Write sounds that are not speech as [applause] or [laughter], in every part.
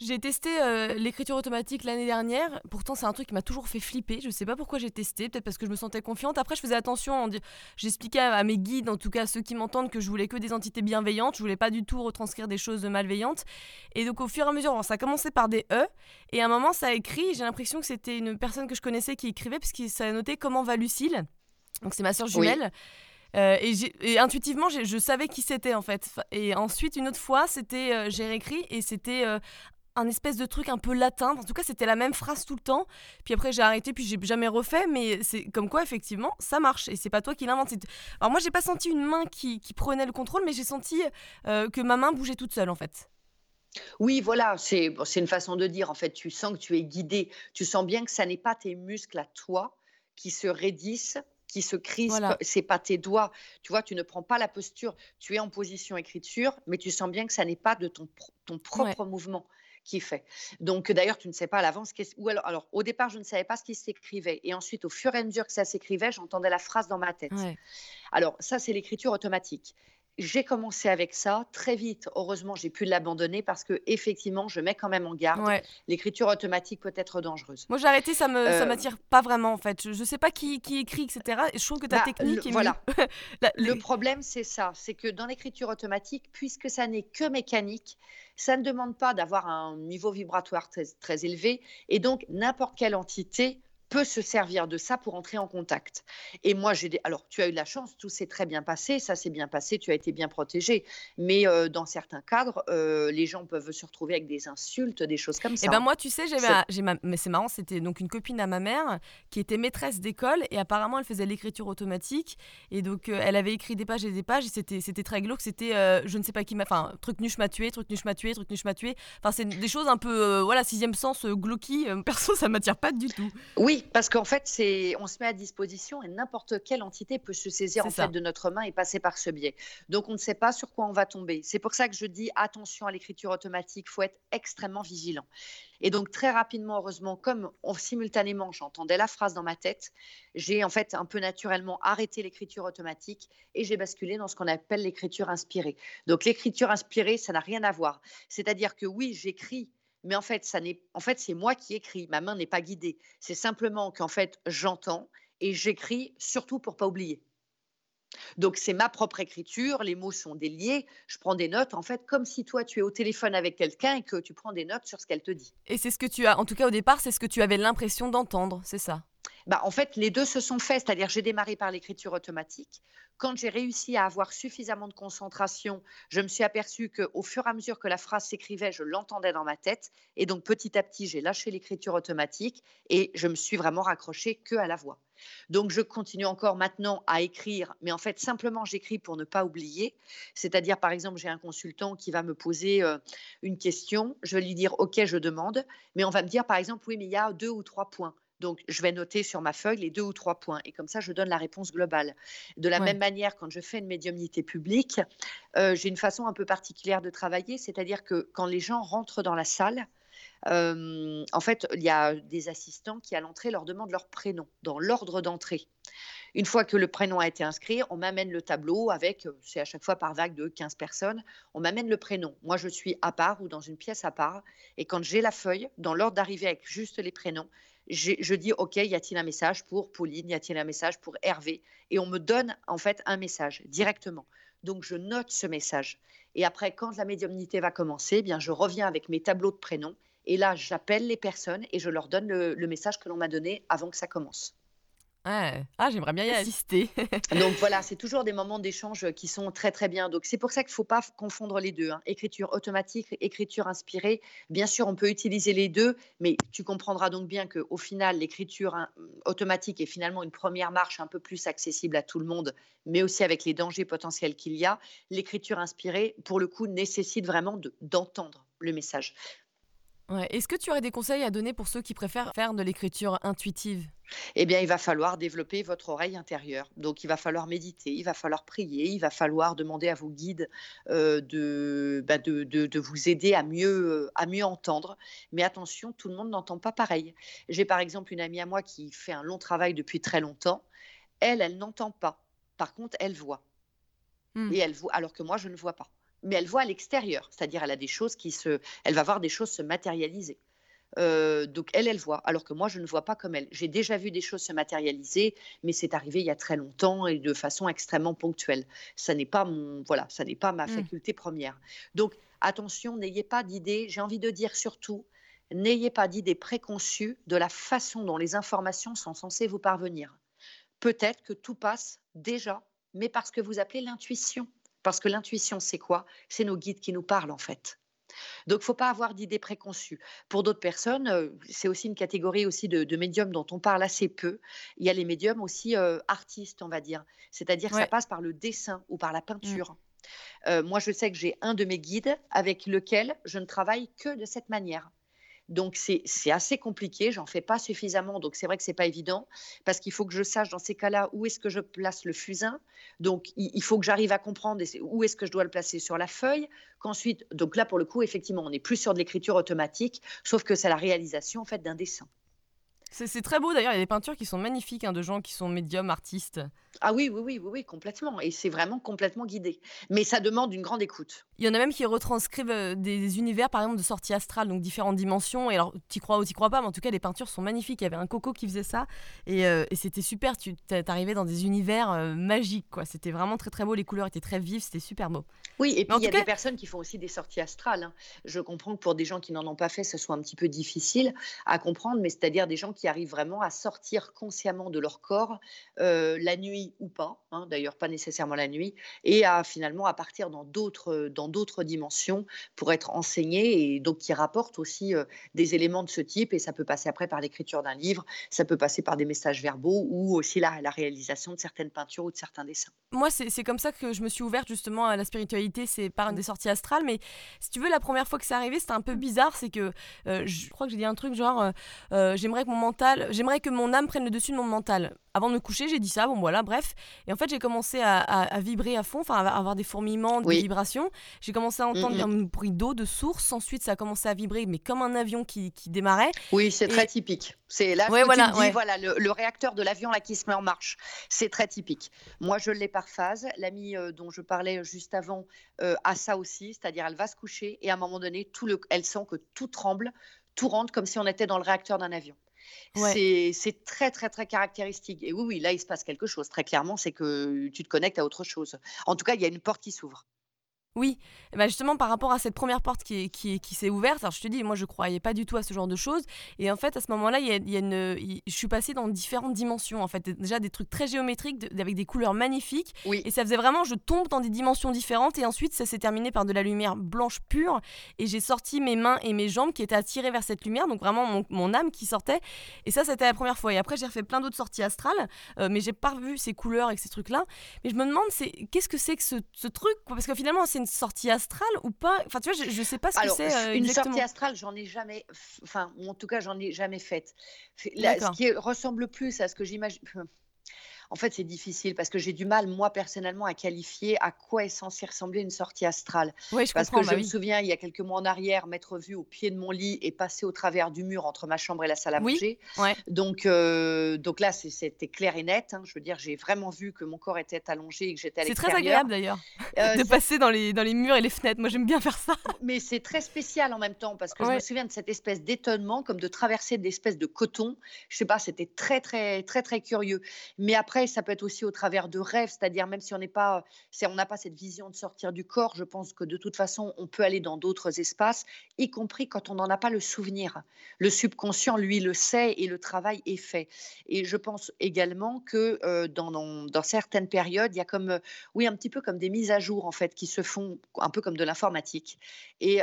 J'ai testé euh, l'écriture automatique l'année dernière. Pourtant, c'est un truc qui m'a toujours fait flipper. Je sais pas pourquoi j'ai testé. Peut-être parce que je me sentais confiante. Après, je faisais attention. J'expliquais à mes guides, en tout cas ceux qui m'entendent, que je voulais que des entités bienveillantes. Je voulais pas du tout retranscrire des choses malveillantes. Et donc, au fur et à mesure, ça a commencé par des E. Et à un moment, ça a écrit. J'ai l'impression que c'était une personne que je connaissais qui écrivait, parce que ça a noté Comment va Lucille Donc, c'est ma soeur jumelle. Euh, et, intuitivement, je savais qui c'était en fait. Et ensuite, une autre fois, c'était, euh, j'ai réécrit et c'était un espèce de truc un peu latin. En tout cas, c'était la même phrase tout le temps. Puis après, j'ai arrêté, puis j'ai jamais refait. Mais c'est comme quoi, effectivement, ça marche. Et c'est pas toi qui l'invente. Alors moi, j'ai pas senti une main qui, prenait le contrôle, mais j'ai senti euh, que ma main bougeait toute seule, en fait. Oui, voilà, c'est une façon de dire. En fait, tu sens que tu es guidé. Tu sens bien que ça n'est pas tes muscles à toi qui se raidissent qui se crispent, c'est pas tes doigts. Tu vois, tu ne prends pas la posture, tu es en position écriture, mais tu sens bien que ça n'est pas de ton, ton propre mouvement qui fait. Donc d'ailleurs, tu ne sais pas à l'avance. Ou alors, alors, au départ, je ne savais pas ce qui s'écrivait. Et ensuite, au fur et à mesure que ça s'écrivait, j'entendais la phrase dans ma tête. Alors ça, c'est l'écriture automatique j'ai commencé avec ça très vite. Heureusement, j'ai pu l'abandonner parce que effectivement, je mets quand même en garde. L'écriture automatique peut être dangereuse. Moi, j'ai arrêté, ça me ça euh, m'attire pas vraiment en fait. Je, ne sais pas qui, qui, écrit, etc. Et je trouve que ta bah, technique est voilà. [laughs] le problème, c'est ça, c'est que dans l'écriture automatique, puisque ça n'est que mécanique, ça ne demande pas d'avoir un niveau vibratoire très, très élevé, et donc n'importe quelle entité peut se servir de ça pour entrer en contact. Et moi, j'ai des... alors tu as eu de la chance, tout s'est très bien passé, ça s'est bien passé, tu as été bien protégé. Mais euh, dans certains cadres, euh, les gens peuvent se retrouver avec des insultes, des choses comme eh ça. Et ben moi, tu sais, ma... mais c'est marrant, c'était donc une copine à ma mère qui était maîtresse d'école et apparemment elle faisait l'écriture automatique et donc euh, elle avait écrit des pages et des pages et c'était c'était très glauque, c'était je ne sais pas qui m'a, enfin truc nuche m'a tué, truc nuche m'a tué, truc nuche m'a tué. Enfin c'est des choses un peu voilà sixième sens glauqui. [laughs] perso, ça m'attire pas du tout. Oui, parce qu'en fait, c'est, on se met à disposition et n'importe quelle entité peut se saisir en fait de notre main et passer par ce biais. Donc, on ne sait pas sur quoi on va tomber. C'est pour ça que je dis attention à l'écriture automatique. Il faut être extrêmement vigilant. Et donc, très rapidement, heureusement, comme simultanément j'entendais la phrase dans ma tête, j'ai en fait un peu naturellement arrêté l'écriture automatique et j'ai basculé dans ce qu'on appelle l'écriture inspirée. Donc, l'écriture inspirée, ça n'a rien à voir. C'est-à-dire que oui, j'écris mais en fait, ça n'est, en fait, c'est moi qui écris. Ma main n'est pas guidée. C'est simplement qu'en fait, j'entends et j'écris surtout pour pas oublier. Donc c'est ma propre écriture, les mots sont déliés, je prends des notes en fait comme si toi tu es au téléphone avec quelqu'un et que tu prends des notes sur ce qu'elle te dit. Et c'est ce que tu as, en tout cas au départ, c'est ce que tu avais l'impression d'entendre, c'est ça? Bah, en fait, les deux se sont faits, c'est-à-dire j'ai démarré par l'écriture automatique. Quand j'ai réussi à avoir suffisamment de concentration, je me suis aperçue qu'au fur et à mesure que la phrase s'écrivait, je l'entendais dans ma tête. Et donc petit à petit, j'ai lâché l'écriture automatique et je me suis vraiment raccrochée que à la voix. Donc je continue encore maintenant à écrire, mais en fait simplement j'écris pour ne pas oublier. C'est-à-dire par exemple j'ai un consultant qui va me poser euh, une question, je vais lui dire ok je demande, mais on va me dire par exemple oui mais il y a deux ou trois points. Donc, je vais noter sur ma feuille les deux ou trois points. Et comme ça, je donne la réponse globale. De la même manière, quand je fais une médiumnité publique, euh, j'ai une façon un peu particulière de travailler. C'est-à-dire que quand les gens rentrent dans la salle, euh, en fait, il y a des assistants qui, à l'entrée, leur demandent leur prénom dans l'ordre d'entrée. Une fois que le prénom a été inscrit, on m'amène le tableau avec, euh, c'est à chaque fois par vague de 15 personnes, on m'amène le prénom. Moi, je suis à part ou dans une pièce à part. Et quand j'ai la feuille, dans l'ordre d'arrivée avec juste les prénoms, je dis OK, y a-t-il un message pour Pauline, y a-t-il un message pour Hervé? Et on me donne en fait un message directement. Donc je note ce message. Et après, quand la médiumnité va commencer, eh bien je reviens avec mes tableaux de prénoms. Et là, j'appelle les personnes et je leur donne le message que l'on m'a donné avant que ça commence. Ah, j'aimerais bien y assister. [laughs] Donc voilà, c'est toujours des moments d'échange qui sont très très bien. Donc c'est pour ça qu'il ne faut pas confondre les deux. Hein. Écriture automatique, écriture inspirée. Bien sûr, on peut utiliser les deux, mais tu comprendras donc bien qu'au final, l'écriture hein, automatique est finalement une première marche un peu plus accessible à tout le monde, mais aussi avec les dangers potentiels qu'il y a. L'écriture inspirée, pour le coup, nécessite vraiment d'entendre le message. Est-ce que tu aurais des conseils à donner pour ceux qui préfèrent faire de l'écriture intuitive? Eh bien, il va falloir développer votre oreille intérieure. Donc, il va falloir méditer, il va falloir prier, il va falloir demander à vos guides euh, bah, de, de, vous aider à mieux, à mieux entendre. Mais attention, tout le monde n'entend pas pareil. J'ai par exemple une amie à moi qui fait un long travail depuis très longtemps. Elle, elle n'entend pas. Par contre, elle voit. Hmm. Et elle voit, alors que moi, je ne vois pas mais elle voit à l'extérieur, c'est-à-dire elle a des choses qui se, elle va voir des choses se matérialiser. Euh, donc elle, elle voit, alors que moi, je ne vois pas comme elle. J'ai déjà vu des choses se matérialiser, mais c'est arrivé il y a très longtemps et de façon extrêmement ponctuelle. Ça n'est pas mon, voilà, ça n'est pas ma mmh. faculté première. Donc attention, n'ayez pas d'idées. J'ai envie de dire surtout, n'ayez pas d'idées préconçues de la façon dont les informations sont censées vous parvenir. Peut-être que tout passe déjà, mais parce que vous appelez l'intuition. Parce que l'intuition, c'est quoi? C'est nos guides qui nous parlent en fait. Donc, il ne faut pas avoir d'idées préconçues. Pour d'autres personnes, euh, c'est aussi une catégorie aussi de, médiums dont on parle assez peu. Il y a les médiums aussi euh, artistes, on va dire. C'est-à-dire que ça passe par le dessin ou par la mmh. peinture. Euh, moi, je sais que j'ai un de mes guides avec lequel je ne travaille que de cette manière. Donc c'est assez compliqué, j'en fais pas suffisamment, donc c'est vrai que c'est pas évident, parce qu'il faut que je sache dans ces cas-là où est-ce que je place le fusain, donc il, faut que j'arrive à comprendre où est-ce que je dois le placer sur la feuille, qu'ensuite, donc là pour le coup, effectivement, on est plus sur de l'écriture automatique, sauf que c'est la réalisation en d'un dessin. C'est très beau d'ailleurs, il y a des peintures qui sont magnifiques hein, de gens qui sont médiums, artistes. Ah oui, oui, oui, oui, oui, complètement. Et c'est vraiment complètement guidé. Mais ça demande une grande écoute. Il y en a même qui retranscrivent euh, des, univers, par exemple, de sortie astrale, donc différentes dimensions. Et alors, tu crois ou tu crois pas, mais en tout cas, les peintures sont magnifiques. Il y avait un coco qui faisait ça. Et, euh, c'était super. Tu arrivais dans des univers euh, magiques, quoi. C'était vraiment très, très beau. Les couleurs étaient très vives. C'était super beau. Oui, et puis il y a des personnes qui font aussi des sorties astrales. Hein. Je comprends que pour des gens qui n'en ont pas fait, ce soit un petit peu difficile à comprendre, mais c'est-à-dire des gens qui arrivent vraiment à sortir consciemment de leur corps, la nuit ou pas. Hein d'ailleurs pas nécessairement la nuit, et à finalement à partir dans d'autres dans d'autres dimensions pour être enseigné et donc qui rapporte aussi euh, des éléments de ce type et ça peut passer après par l'écriture d'un livre, ça peut passer par des messages verbaux ou aussi la, la réalisation de certaines peintures ou de certains dessins. Moi c'est comme ça que je me suis ouverte justement à la spiritualité, c'est par des sorties astrales, mais si tu veux la première fois que c'est arrivé c'était un peu bizarre, c'est que euh, je crois que j'ai dit un truc genre euh, j'aimerais que mon mental, j'aimerais que mon âme prenne le dessus de mon mental. Avant de me coucher j'ai dit ça, bon voilà bref, et en fait j'ai commencé à, vibrer à fond, enfin à avoir des fourmillements, des vibrations. J'ai commencé à entendre un bruit d'eau de source. Ensuite, ça a commencé à vibrer, mais comme un avion qui, démarrait. Oui, c'est très typique. C'est là que voilà, tu dis, voilà, le, réacteur de l'avion là qui se met en marche. C'est très typique. Moi, je l'ai par phase. L'amie euh, dont je parlais juste avant euh, a ça aussi, c'est-à-dire elle va se coucher et à un moment donné, tout le, elle sent que tout tremble, tout rentre comme si on était dans le réacteur d'un avion. C'est très, très, très caractéristique. Et oui, oui, là, il se passe quelque chose. Très clairement, c'est que tu te connectes à autre chose. En tout cas, il y a une porte qui s'ouvre. Oui, bah justement par rapport à cette première porte qui, qui, qui s'est ouverte, alors je te dis, moi je croyais pas du tout à ce genre de choses, et en fait à ce moment-là, il y a, y a une, je suis passée dans différentes dimensions, en fait, déjà des trucs très géométriques, avec des couleurs magnifiques, oui. et ça faisait vraiment, je tombe dans des dimensions différentes, et ensuite ça s'est terminé par de la lumière blanche pure, et j'ai sorti mes mains et mes jambes qui étaient attirées vers cette lumière, donc vraiment mon, mon âme qui sortait, et ça c'était la première fois, et après j'ai refait plein d'autres sorties astrales, euh, mais j'ai pas revu ces couleurs et ces trucs-là, mais je me demande, c'est qu'est-ce que c'est que ce, ce truc, parce que finalement c'est une sortie astrale ou pas? Enfin, tu vois, je, ne sais pas ce que c'est. Euh, une sortie astrale, j'en ai jamais. Enfin, en tout cas, j'en ai jamais faite. Ce qui ressemble plus à ce que j'imagine. En fait, c'est difficile parce que j'ai du mal, moi, personnellement, à qualifier à quoi est censé ressembler une sortie astrale. Oui, je parce que je bah me souviens, il y a quelques mois en arrière, m'être vue au pied de mon lit et passer au travers du mur entre ma chambre et la salle à manger. Oui, donc, euh, donc là, c'était clair et net. Hein. Je veux dire, j'ai vraiment vu que mon corps était allongé et que j'étais à l'extérieur. C'est très agréable d'ailleurs euh, de passer dans les, dans les murs et les fenêtres. Moi, j'aime bien faire ça. [laughs] Mais c'est très spécial en même temps parce que je me souviens de cette espèce d'étonnement, comme de traverser des espèces de coton. Je sais pas, c'était très, très, très, très curieux. Mais après, ça peut être aussi au travers de rêves, c'est-à-dire même si on n'est pas, on n'a pas cette vision de sortir du corps, je pense que de toute façon, on peut aller dans d'autres espaces, y compris quand on n'en a pas le souvenir. Le subconscient, lui, le sait et le travail est fait. Et je pense également que dans, dans, certaines périodes, il y a comme, oui, un petit peu comme des mises à jour en fait qui se font un peu comme de l'informatique. Et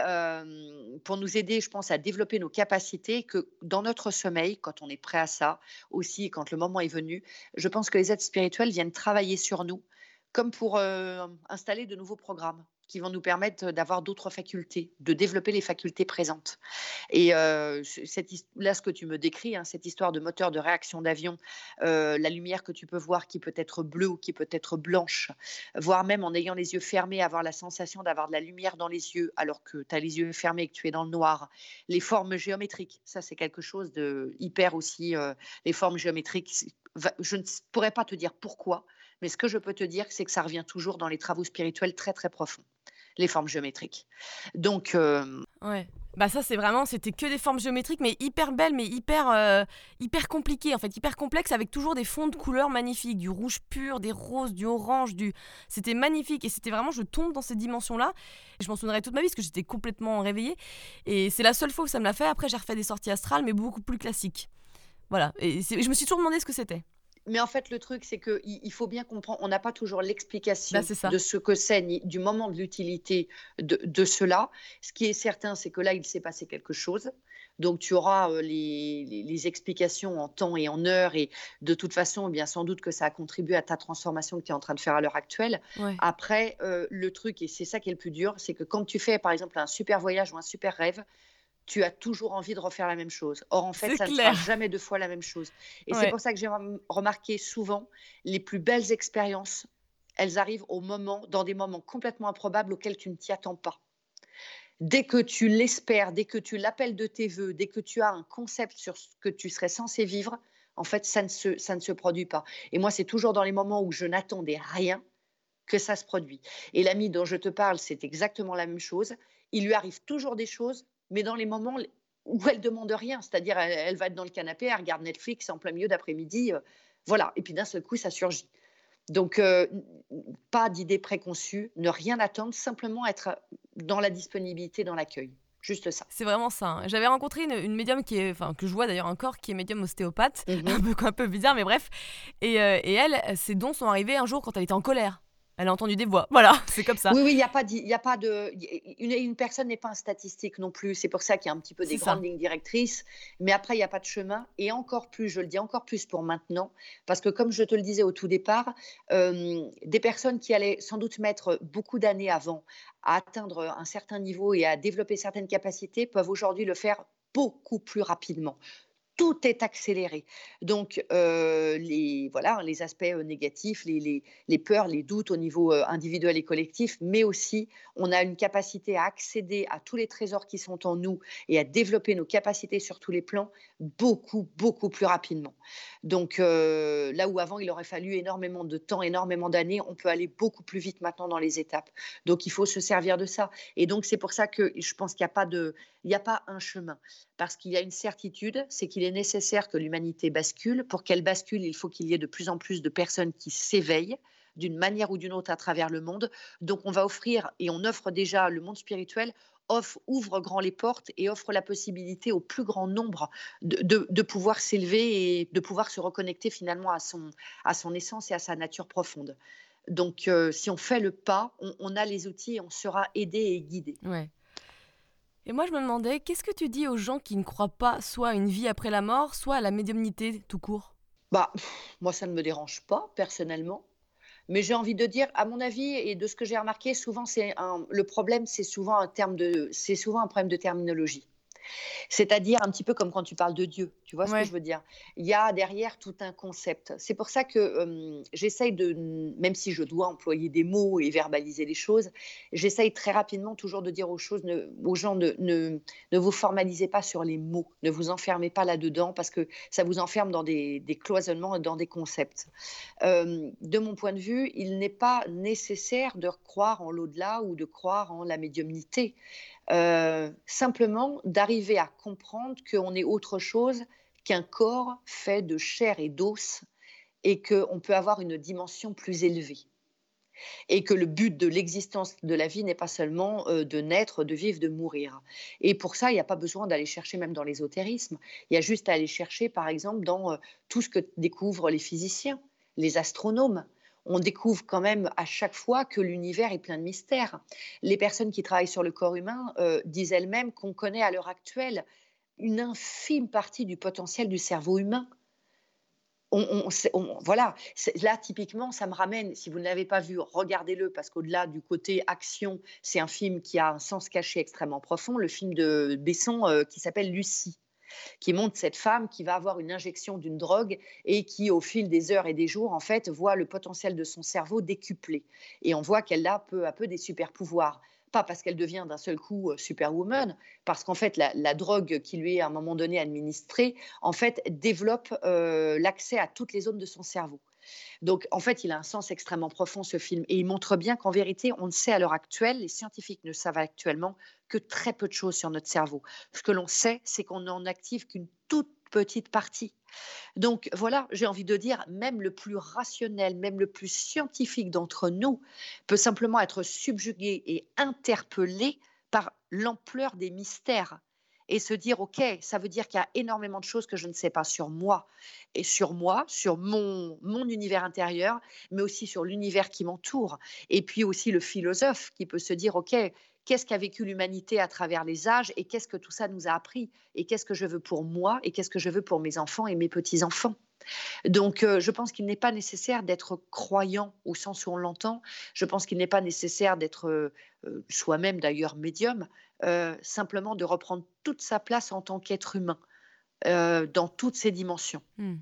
pour nous aider, je pense, à développer nos capacités, que dans notre sommeil, quand on est prêt à ça, aussi quand le moment est venu, je pense que les aides spirituelles viennent travailler sur nous, comme pour euh, installer de nouveaux programmes. qui vont nous permettre d'avoir d'autres facultés, de développer les facultés présentes. Et euh, là, ce que tu me décris, hein, cette histoire de moteur de réaction d'avion, euh, la lumière que tu peux voir qui peut être bleue ou qui peut être blanche, voire même en ayant les yeux fermés, avoir la sensation d'avoir de la lumière dans les yeux alors que tu as les yeux fermés et que tu es dans le noir. Les formes géométriques, ça c'est quelque chose de hyper aussi. Les formes géométriques, je ne pourrais pas te dire pourquoi, mais ce que je peux te dire, c'est que ça revient toujours dans les travaux spirituels très très profonds, les formes géométriques. Donc. Euh, ouais. Bah ça c'est vraiment c'était que des formes géométriques mais hyper belles mais hyper euh, hyper compliquées en fait hyper complexes avec toujours des fonds de couleurs magnifiques du rouge pur des roses du orange du c'était magnifique et c'était vraiment je tombe dans ces dimensions là je m'en souviendrai toute ma vie parce que j'étais complètement réveillée et c'est la seule fois où ça me l'a fait après j'ai refait des sorties astrales mais beaucoup plus classiques voilà et je me suis toujours demandé ce que c'était mais en fait, le truc, c'est qu'il il faut bien comprendre, on n'a pas toujours l'explication bah, de ce que c'est, du moment de l'utilité de, cela. Ce qui est certain, c'est que là, il s'est passé quelque chose. Donc, tu auras euh, les, explications en temps et en heure. Et de toute façon, bien sans doute que ça a contribué à ta transformation que tu es en train de faire à l'heure actuelle. Après, euh, le truc, et c'est ça qui est le plus dur, c'est que quand tu fais, par exemple, un super voyage ou un super rêve, tu as toujours envie de refaire la même chose. Or, en fait, ça ne sera jamais deux fois la même chose. Et c'est pour ça que j'ai remarqué souvent, les plus belles expériences, elles arrivent au moment, dans des moments complètement improbables auxquels tu ne t'y attends pas. Dès que tu l'espères, dès que tu l'appelles de tes voeux, dès que tu as un concept sur ce que tu serais censé vivre, en fait, ça ne se, ça ne se produit pas. Et moi, c'est toujours dans les moments où je n'attendais rien que ça se produit. Et l'ami dont je te parle, c'est exactement la même chose. Il lui arrive toujours des choses mais dans les moments où elle demande rien, c'est-à-dire elle, va être dans le canapé, elle regarde Netflix en plein milieu d'après-midi, euh, voilà, et puis d'un seul coup ça surgit. Donc euh, pas d'idée préconçue, ne rien attendre, simplement être dans la disponibilité, dans l'accueil. Juste ça. C'est vraiment ça. Hein. J'avais rencontré une, médium qui est, enfin, que je vois d'ailleurs encore, qui est médium ostéopathe, mhm. [laughs] un, peu, un peu bizarre, mais bref. Et, euh, et elle, ses dons sont arrivés un jour quand elle était en colère. Elle a entendu des voix. Voilà, [laughs] c'est comme ça. Oui, oui, il n'y a pas, il a pas de, une, une personne n'est pas un statistique non plus. C'est pour ça qu'il y a un petit peu des grandes lignes directrices. Mais après, il n'y a pas de chemin. Et encore plus, je le dis encore plus pour maintenant, parce que comme je te le disais au tout départ, euh, des personnes qui allaient sans doute mettre beaucoup d'années avant à atteindre un certain niveau et à développer certaines capacités peuvent aujourd'hui le faire beaucoup plus rapidement tout est accéléré. Donc, euh, les, voilà, les aspects euh, négatifs, les, peurs, les doutes au niveau euh, individuel et collectif, mais aussi on a une capacité à accéder à tous les trésors qui sont en nous et à développer nos capacités sur tous les plans beaucoup, beaucoup plus rapidement. Donc, là où avant il aurait fallu énormément de temps, énormément d'années, on peut aller beaucoup plus vite maintenant dans les étapes. Donc, il faut se servir de ça. Et donc, c'est pour ça que je pense qu'il n'y a pas un chemin. Parce qu'il y a une certitude, c'est qu'il est nécessaire que l'humanité bascule. Pour qu'elle bascule, il faut qu'il y ait de plus en plus de personnes qui s'éveillent d'une manière ou d'une autre à travers le monde. Donc on va offrir, et on offre déjà, le monde spirituel ouvre grand les portes et offre la possibilité au plus grand nombre de, pouvoir s'élever et de pouvoir se reconnecter finalement à son, à son essence et à sa nature profonde. Donc, euh, si on fait le pas, on, a les outils et on sera aidé et guidé. Ouais. Et moi, je me demandais, qu'est-ce que tu dis aux gens qui ne croient pas soit à une vie après la mort, soit à la médiumnité tout court? Bah, moi, ça ne me dérange pas, personnellement. Mais j'ai envie de dire, à mon avis, et de ce que j'ai remarqué, souvent, c'est le problème, c'est souvent un terme de, c'est souvent un problème de terminologie. C'est-à-dire un petit peu comme quand tu parles de Dieu, tu vois ce que je veux dire? Il y a derrière tout un concept. C'est pour ça que j'essaye de, même si je dois employer des mots et verbaliser les choses, j'essaye très rapidement toujours de dire aux choses, aux gens, ne, ne, vous formalisez pas sur les mots, ne vous enfermez pas là-dedans parce que ça vous enferme dans des, des cloisonnements, dans des concepts. de mon point de vue, il n'est pas nécessaire de croire en l'au-delà ou de croire en la médiumnité. Euh, simplement d'arriver à comprendre qu'on est autre chose qu'un corps fait de chair et d'os et qu'on peut avoir une dimension plus élevée. Et que le but de l'existence de la vie n'est pas seulement euh, de naître, de vivre, de mourir. Et pour ça, il n'y a pas besoin d'aller chercher même dans l'ésotérisme. Il y a juste à aller chercher, par exemple, dans euh, tout ce que découvrent les physiciens, les astronomes, on découvre quand même à chaque fois que l'univers est plein de mystères. Les personnes qui travaillent sur le corps humain euh, disent elles-mêmes qu'on connaît à l'heure actuelle une infime partie du potentiel du cerveau humain. voilà, là typiquement, ça me ramène, si vous ne l'avez pas vu, regardez-le, parce qu'au-delà du côté action, c'est un film qui a un sens caché extrêmement profond, le film de Besson euh, qui s'appelle Lucie qui montre cette femme qui va avoir une injection d'une drogue et qui, au fil des heures et des jours, en fait, voit le potentiel de son cerveau décuplé. Et on voit qu'elle a peu à peu des super pouvoirs pas parce qu'elle devient d'un seul coup euh, superwoman, parce qu'en fait, la, drogue qui lui est à un moment donné administrée, en fait, développe euh, l'accès à toutes les zones de son cerveau. Donc, en fait, il a un sens extrêmement profond, ce film. Et il montre bien qu'en vérité, on ne sait à l'heure actuelle, les scientifiques ne savent actuellement que très peu de choses sur notre cerveau. Ce que l'on sait, c'est qu'on n'en active qu'une toute petite partie. Donc voilà, j'ai envie de dire, même le plus rationnel, même le plus scientifique d'entre nous peut simplement être subjugué et interpellé par l'ampleur des mystères et se dire, OK, ça veut dire qu'il y a énormément de choses que je ne sais pas sur moi et sur moi, sur mon, mon univers intérieur, mais aussi sur l'univers qui m'entoure. Et puis aussi le philosophe qui peut se dire, OK, qu'est-ce qu'a vécu l'humanité à travers les âges et qu'est-ce que tout ça nous a appris et qu'est-ce que je veux pour moi et qu'est-ce que je veux pour mes enfants et mes petits-enfants? Donc, euh, je pense qu'il n'est pas nécessaire d'être croyant au sens où on l'entend. Je pense qu'il n'est pas nécessaire d'être euh, euh, soi-même d'ailleurs médium, simplement de reprendre toute sa place en tant qu'être humain dans toutes ses dimensions. Mmh.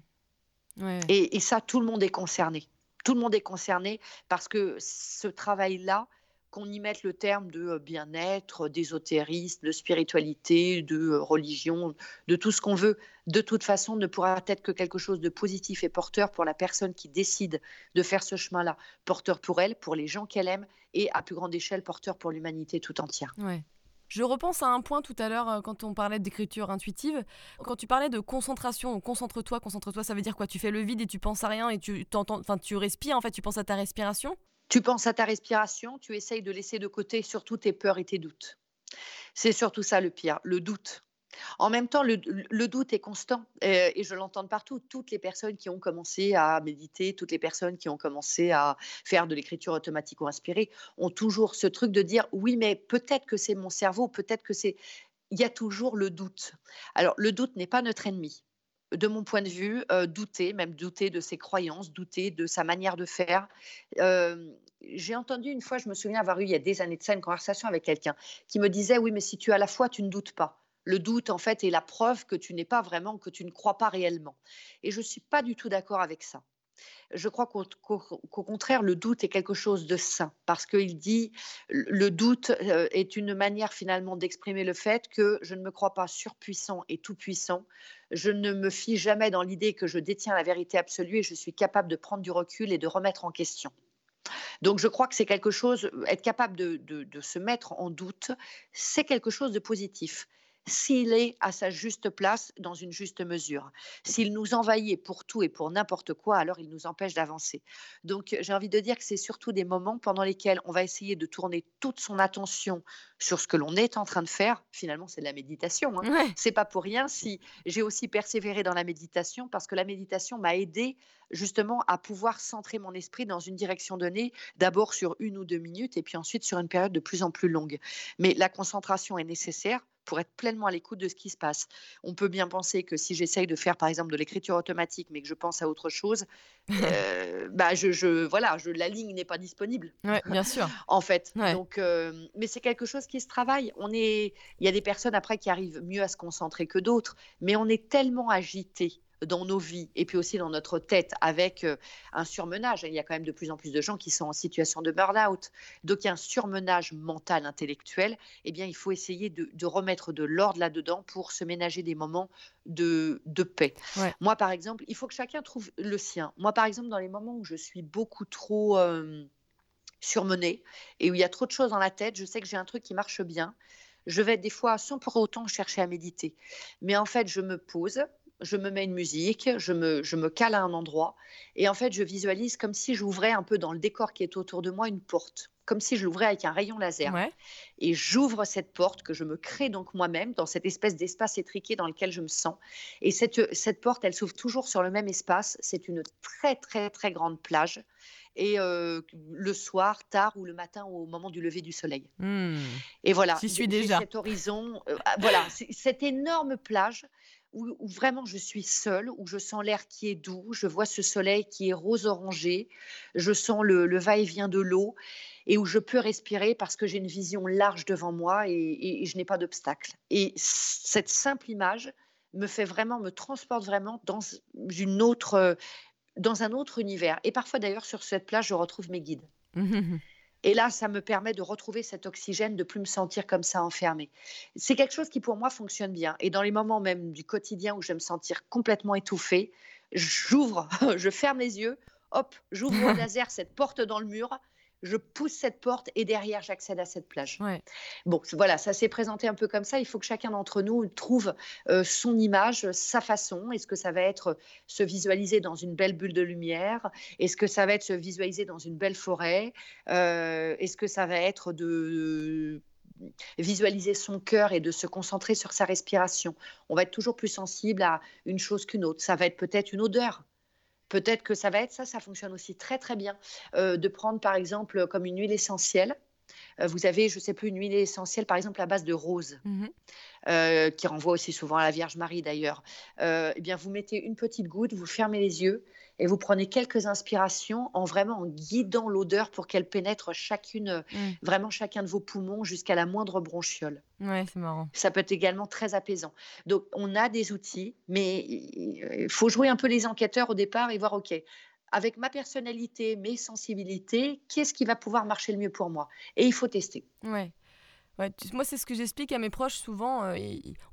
et ça, tout le monde est concerné. Tout le monde est concerné parce que ce travail-là, qu'on y mette le terme de bien-être, d'ésotérisme, de spiritualité, de religion, de tout ce qu'on veut, de toute façon ne pourra être que quelque chose de positif et porteur pour la personne qui décide de faire ce chemin-là, porteur pour elle, pour les gens qu'elle aime et à plus grande échelle porteur pour l'humanité tout entière. Ouais. Je repense à un point tout à l'heure quand on parlait d'écriture intuitive. Quand tu parlais de concentration, concentre-toi, concentre-toi, ça veut dire quoi? Tu fais le vide et tu penses à rien et tu t'entends, enfin tu respires en fait, tu penses à ta respiration? Tu penses à ta respiration, tu essayes de laisser de côté surtout tes peurs et tes doutes. C'est surtout ça le pire, le doute. En même temps, le, doute est constant et je l'entends partout. Toutes les personnes qui ont commencé à méditer, toutes les personnes qui ont commencé à faire de l'écriture automatique ou inspirée ont toujours ce truc de dire oui, mais peut-être que c'est mon cerveau, peut-être que c'est. Il y a toujours le doute. Alors, le doute n'est pas notre ennemi de mon point de vue, douter, même douter de ses croyances, douter de sa manière de faire. J'ai entendu une fois, je me souviens avoir eu il y a des années de ça une conversation avec quelqu'un qui me disait oui, mais si tu as la foi, tu ne doutes pas. Le doute, en fait, est la preuve que tu n'es pas vraiment, que tu ne crois pas réellement. Et je ne suis pas du tout d'accord avec ça je crois qu'au contraire, le doute est quelque chose de sain, parce qu'il dit, le doute euh, est une manière finalement d'exprimer le fait que je ne me crois pas surpuissant et tout-puissant, je ne me fie jamais dans l'idée que je détiens la vérité absolue et je suis capable de prendre du recul et de remettre en question. Donc je crois que c'est quelque chose, être capable de se mettre en doute, c'est quelque chose de positif s'il est à sa juste place dans une juste mesure. S'il nous envahit pour tout et pour n'importe quoi, alors il nous empêche d'avancer. Donc j'ai envie de dire que c'est surtout des moments pendant lesquels on va essayer de tourner toute son attention sur ce que l'on est en train de faire. Finalement, c'est de la méditation. Hein. C'est pas pour rien si j'ai aussi persévéré dans la méditation parce que la méditation m'a aidé justement à pouvoir centrer mon esprit dans une direction donnée, d'abord sur une ou deux minutes et puis ensuite sur une période de plus en plus longue. Mais la concentration est nécessaire pour être pleinement à l'écoute de ce qui se passe. On peut bien penser que si j'essaye de faire par exemple de l'écriture automatique, mais que je pense à autre chose, [laughs] euh, bah je, voilà, je, la ligne n'est pas disponible. Oui, bien sûr. [laughs] en fait. Donc, euh, mais c'est quelque chose qui se travaille. On est, il y a des personnes après qui arrivent mieux à se concentrer que d'autres, mais on est tellement agité dans nos vies et puis aussi dans notre tête avec euh, un surmenage. Il y a quand même de plus en plus de gens qui sont en situation de burn-out. Donc il y a un surmenage mental, intellectuel. Eh bien, il faut essayer de, remettre de l'ordre là-dedans pour se ménager des moments de, paix. Moi, par exemple, il faut que chacun trouve le sien. Moi, par exemple, dans les moments où je suis beaucoup trop... Euh, surmenée et où il y a trop de choses dans la tête, je sais que j'ai un truc qui marche bien. Je vais des fois sans pour autant chercher à méditer. Mais en fait, je me pose, je me mets une musique, je me, je me cale à un endroit, et en fait, je visualise comme si j'ouvrais un peu dans le décor qui est autour de moi une porte, comme si je l'ouvrais avec un rayon laser. Et j'ouvre cette porte que je me crée donc moi-même dans cette espèce d'espace étriqué dans lequel je me sens. Et cette, cette porte, elle s'ouvre toujours sur le même espace. C'est une très, très, très grande plage et euh, le soir, tard ou le matin au moment du lever du soleil. Mmh. Et voilà, j'y suis déjà. Cet horizon, euh, ah, voilà, cette énorme plage où, vraiment je suis seule, où je sens l'air qui est doux, je vois ce soleil qui est rose orangé, je sens le, va-et-vient de l'eau et où je peux respirer parce que j'ai une vision large devant moi et, je n'ai pas d'obstacle. Et cette simple image me fait vraiment, me transporte vraiment dans une autre, dans un autre univers. Et parfois d'ailleurs sur cette plage, je retrouve mes guides. [laughs] Et là, ça me permet de retrouver cet oxygène, de plus me sentir comme ça enfermée. C'est quelque chose qui pour moi fonctionne bien. Et dans les moments même du quotidien où je vais me sentir complètement étouffée, j'ouvre, [laughs] je ferme les yeux, hop, j'ouvre au [laughs] laser cette porte dans le mur je pousse cette porte et derrière, j'accède à cette plage. Bon, voilà, ça s'est présenté un peu comme ça. Il faut que chacun d'entre nous trouve euh, son image, sa façon. Est-ce que ça va être se visualiser dans une belle bulle de lumière? Est-ce que ça va être se visualiser dans une belle forêt? Euh, Est-ce que ça va être de visualiser son cœur et de se concentrer sur sa respiration? On va être toujours plus sensible à une chose qu'une autre. Ça va être peut-être une odeur. Peut-être que ça va être ça, ça fonctionne aussi très très bien, euh, de prendre par exemple comme une huile essentielle. Euh, vous avez, je ne sais plus, une huile essentielle, par exemple à base de rose, mmh euh, qui renvoie aussi souvent à la Vierge Marie d'ailleurs. eh bien, vous mettez une petite goutte, vous fermez les yeux et vous prenez quelques inspirations en vraiment en guidant l'odeur pour qu'elle pénètre chacune, mmh. vraiment chacun de vos poumons jusqu'à la moindre bronchiole. Ouais, c'est marrant. Ça peut être également très apaisant. Donc, on a des outils, mais il faut jouer un peu les enquêteurs au départ et voir, OK, avec ma personnalité, mes sensibilités, qu'est-ce qui va pouvoir marcher le mieux pour moi? Et il faut tester. Ouais moi, c'est ce que j'explique à mes proches souvent. Euh,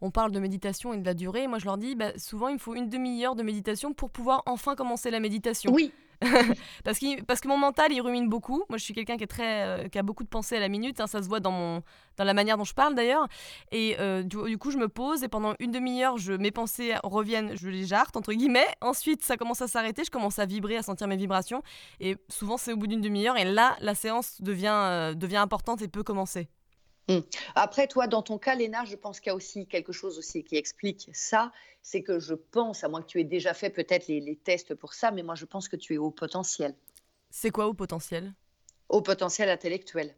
on parle de méditation et de la durée. Moi, je leur dis, bah, souvent, il me faut une demi-heure de méditation pour pouvoir enfin commencer la méditation. Oui. [laughs] parce, que, parce que mon mental, il rumine beaucoup. Moi, je suis quelqu'un qui, est très, euh, qui a beaucoup de pensées à la minute. Hein. ça se voit dans, mon, dans la manière dont je parle, d'ailleurs. Et euh, du, coup, je me pose et pendant une demi-heure, je, mes pensées reviennent, je les jarte, entre guillemets. Ensuite, ça commence à s'arrêter. Je commence à vibrer, à sentir mes vibrations. Et souvent, c'est au bout d'une demi-heure. Et là, la séance devient, devient importante et peut commencer. Mmh. Après, toi, dans ton cas, Léna, je pense qu'il y a aussi quelque chose aussi qui explique ça. C'est que je pense, à moins que tu aies déjà fait peut-être les, tests pour ça, mais moi, je pense que tu es au potentiel. C'est quoi au potentiel? Au potentiel intellectuel.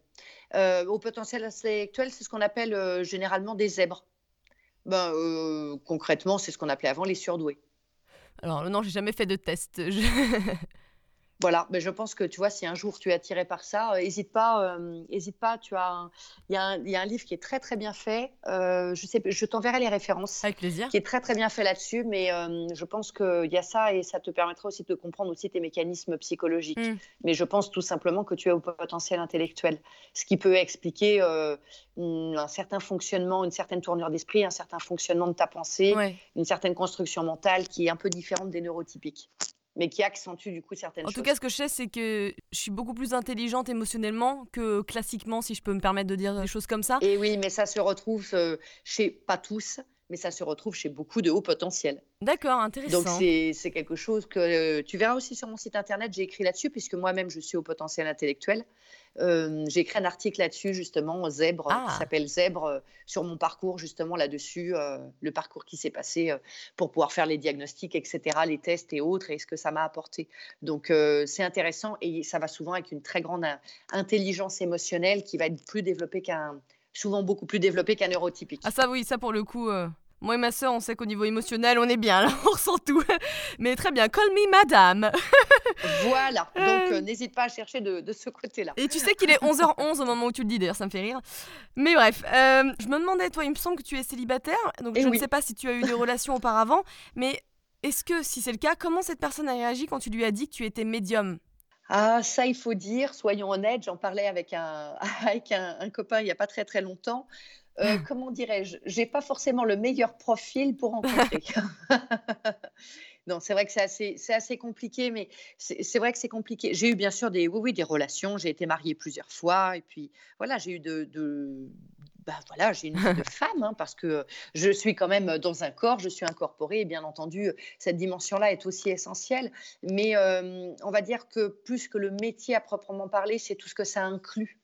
Euh, au potentiel intellectuel, c'est ce qu'on appelle euh, généralement des zèbres. Ben, euh, concrètement, c'est ce qu'on appelait avant les surdoués. Alors non, j'ai jamais fait de test. [laughs] Voilà, mais je pense que tu vois, si un jour tu es attiré par ça, n'hésite euh, pas, euh, hésite pas. Tu as, il y, a un livre qui est très très bien fait. Euh, je sais, je t'enverrai les références. Avec plaisir. Qui est très très bien fait là-dessus, mais je pense qu'il y a ça et ça te permettra aussi de comprendre aussi tes mécanismes psychologiques. Mm. Mais je pense tout simplement que tu as au potentiel intellectuel, ce qui peut expliquer un certain fonctionnement, une certaine tournure d'esprit, un certain fonctionnement de ta pensée, une certaine construction mentale qui est un peu différente des neurotypiques mais qui accentue du coup certaines choses. En tout cas, ce que je sais, c'est que je suis beaucoup plus intelligente émotionnellement que classiquement, si je peux me permettre de dire des choses comme ça. Et oui, mais ça se retrouve euh, chez pas tous, mais ça se retrouve chez beaucoup de hauts potentiels. D'accord, intéressant. Donc c'est quelque chose que euh, tu verras aussi sur mon site internet, j'ai écrit là-dessus, puisque moi-même je suis au potentiel intellectuel. Euh, j'ai écrit un article là-dessus, justement, Zèbre, qui ah. s'appelle Zèbre, euh, sur mon parcours, justement, là-dessus, le parcours qui s'est passé pour pouvoir faire les diagnostics, etc., les tests et autres, et ce que ça m'a apporté. Donc, c'est intéressant et ça va souvent avec une très grande intelligence émotionnelle qui va être plus développée qu'un souvent beaucoup plus développé qu'un neurotypique. Ah ça oui, ça pour le coup, moi et ma soeur, on sait qu'au niveau émotionnel, on est bien, là, [laughs] on ressent tout. Mais très bien, call me madame. [laughs] voilà, donc euh, n'hésite pas à chercher de, ce côté-là. Et tu sais qu'il est [laughs] 11h11 au moment où tu le dis, d'ailleurs, ça me fait rire. Mais bref, euh, je me demandais, toi, il me semble que tu es célibataire, donc je ne sais pas si tu as eu des relations auparavant, mais est-ce que, si c'est le cas, comment cette personne a réagi quand tu lui as dit que tu étais médium? Ah, ça, il faut dire, soyons honnêtes, j'en parlais avec un, avec un, copain il n'y a pas très très longtemps. Euh, comment dirais-je, j'ai pas forcément le meilleur profil pour rencontrer. [laughs] non, c'est vrai que c'est assez, c'est assez compliqué, mais c'est vrai que c'est compliqué. J'ai eu bien sûr des, oui, oui, des relations. J'ai été mariée plusieurs fois, et puis voilà, j'ai eu de, de bah voilà, j'ai une vie de [laughs] femme, hein, parce que je suis quand même dans un corps, je suis incorporée, et bien entendu, cette dimension-là est aussi essentielle. Mais euh, on va dire que plus que le métier à proprement parler, c'est tout ce que ça inclut.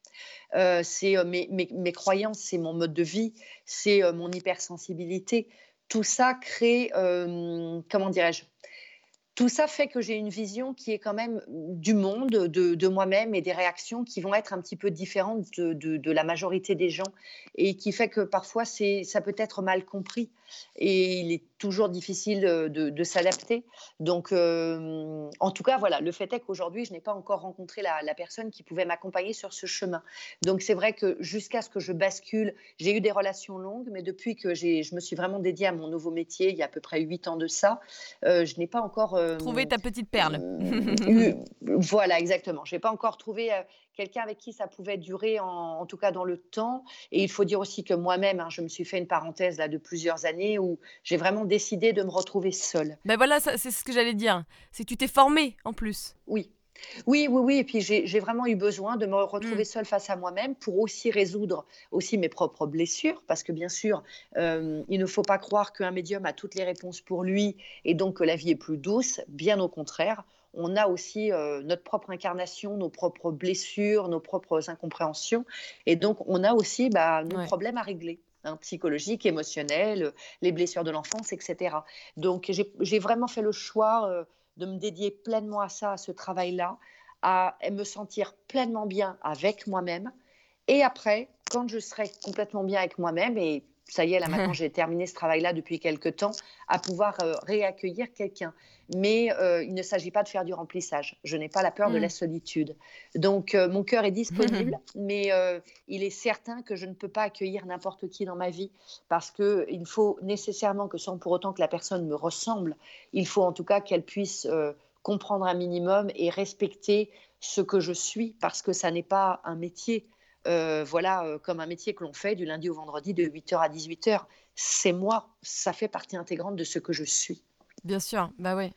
Euh, c'est euh, mes, mes, croyances, c'est mon mode de vie, c'est euh, mon hypersensibilité. Tout ça crée, comment dirais-je tout ça fait que j'ai une vision qui est quand même du monde, de, de moi-même et des réactions qui vont être un petit peu différentes de, de, la majorité des gens et qui fait que parfois ça peut être mal compris. Et il est toujours difficile de, s'adapter. Donc, en tout cas, voilà, le fait est qu'aujourd'hui, je n'ai pas encore rencontré la, personne qui pouvait m'accompagner sur ce chemin. Donc, c'est vrai que jusqu'à ce que je bascule, j'ai eu des relations longues, mais depuis que je me suis vraiment dédiée à mon nouveau métier, il y a à peu près huit ans de ça, je n'ai pas encore... trouvé ta petite perle. voilà, exactement. Je n'ai pas encore trouvé quelqu'un avec qui ça pouvait durer, en, tout cas dans le temps. Et il faut dire aussi que moi-même, hein, je me suis fait une parenthèse là de plusieurs années où j'ai vraiment décidé de me retrouver seule. Ben voilà, c'est ce que j'allais dire. C'est que tu t'es formée en plus. Oui. Oui, oui, oui. Et puis j'ai vraiment eu besoin de me retrouver mmh. seule face à moi-même pour aussi résoudre aussi mes propres blessures. Parce que bien sûr, euh, il ne faut pas croire qu'un médium a toutes les réponses pour lui et donc que la vie est plus douce. Bien au contraire on a aussi euh, notre propre incarnation, nos propres blessures, nos propres incompréhensions. Et donc, on a aussi bah, nos problèmes à régler. Hein, psychologiques, émotionnels, les blessures de l'enfance, etc. Donc, j'ai vraiment fait le choix euh, de me dédier pleinement à ça, à ce travail-là, à me sentir pleinement bien avec moi-même. Et après, quand je serai complètement bien avec moi-même, et ça y est, là [laughs] maintenant j'ai terminé ce travail-là depuis quelques temps, à pouvoir euh, réaccueillir quelqu'un. Mais euh, il ne s'agit pas de faire du remplissage. Je n'ai pas la peur de mm. la solitude. Donc euh, mon cœur est disponible, [laughs] mais il est certain que je ne peux pas accueillir n'importe qui dans ma vie parce qu'il faut nécessairement que sans pour autant que la personne me ressemble, il faut en tout cas qu'elle puisse comprendre un minimum et respecter ce que je suis parce que ça n'est pas un métier euh, voilà, euh, comme un métier que l'on fait du lundi au vendredi de 8h à 18h. C'est moi, ça fait partie intégrante de ce que je suis. Bien sûr, bah ouais.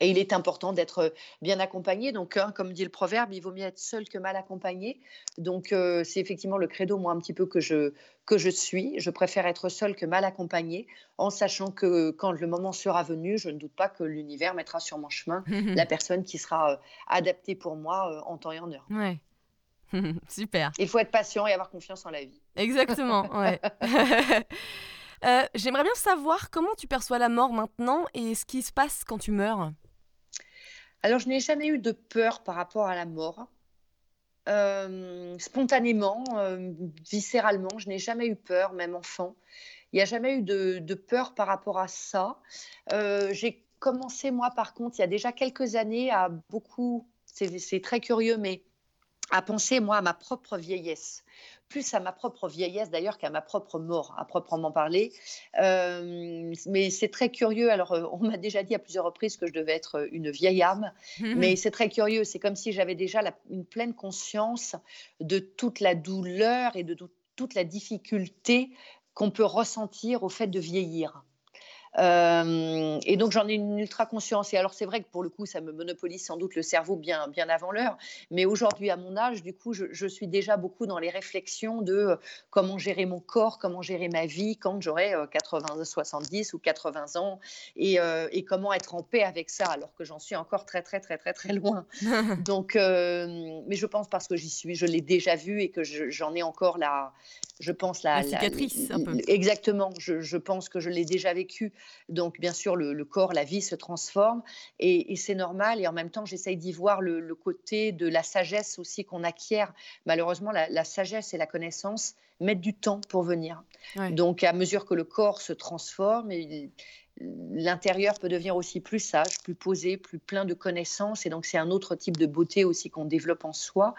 Et il est important d'être bien accompagné. Donc, hein, comme dit le proverbe, il vaut mieux être seul que mal accompagné. Donc, euh, c'est effectivement le credo, moi, un petit peu que je, que je suis. Je préfère être seul que mal accompagné, en sachant que quand le moment sera venu, je ne doute pas que l'univers mettra sur mon chemin [laughs] la personne qui sera adaptée pour moi en temps et en heure. Ouais. [laughs] Super. Il faut être patient et avoir confiance en la vie. Exactement, [laughs] ouais. [laughs] Euh, j'aimerais bien savoir comment tu perçois la mort maintenant et ce qui se passe quand tu meurs. Alors, je n'ai jamais eu de peur par rapport à la mort. Euh, spontanément, euh, viscéralement, je n'ai jamais eu peur, même enfant. Il n'y a jamais eu de, de, peur par rapport à ça. J'ai commencé, moi, par contre, il y a déjà quelques années, à beaucoup, c'est très curieux, mais à penser, moi, à ma propre vieillesse, plus à ma propre vieillesse d'ailleurs qu'à ma propre mort, à proprement parler. Euh, mais c'est très curieux. Alors, euh, on m'a déjà dit à plusieurs reprises que je devais être une vieille âme, mais c'est très curieux. C'est comme si j'avais déjà une pleine conscience de toute la douleur et de toute la difficulté qu'on peut ressentir au fait de vieillir. Euh, et donc j'en ai une ultra conscience. Et alors c'est vrai que pour le coup, ça me monopolise sans doute le cerveau bien, bien avant l'heure. Mais aujourd'hui, à mon âge, du coup, je, suis déjà beaucoup dans les réflexions de euh, comment gérer mon corps, comment gérer ma vie quand j'aurai 80, euh, 70 ou 80 ans, et, et, comment être en paix avec ça, alors que j'en suis encore très, très, très, très, très loin. [laughs] donc, mais je pense parce que j'y suis, je l'ai déjà vu et que j'en ai encore la, je pense la, cicatrice un peu. Exactement. Je, je, pense que je l'ai déjà vécu. Donc bien sûr le, corps, la vie se transforme et, c'est normal. Et en même temps, j'essaye d'y voir le, côté de la sagesse aussi qu'on acquiert. Malheureusement, la, sagesse et la connaissance mettent du temps pour venir. Donc à mesure que le corps se transforme, l'intérieur peut devenir aussi plus sage, plus posé, plus plein de connaissances. Et donc, c'est un autre type de beauté aussi qu'on développe en soi.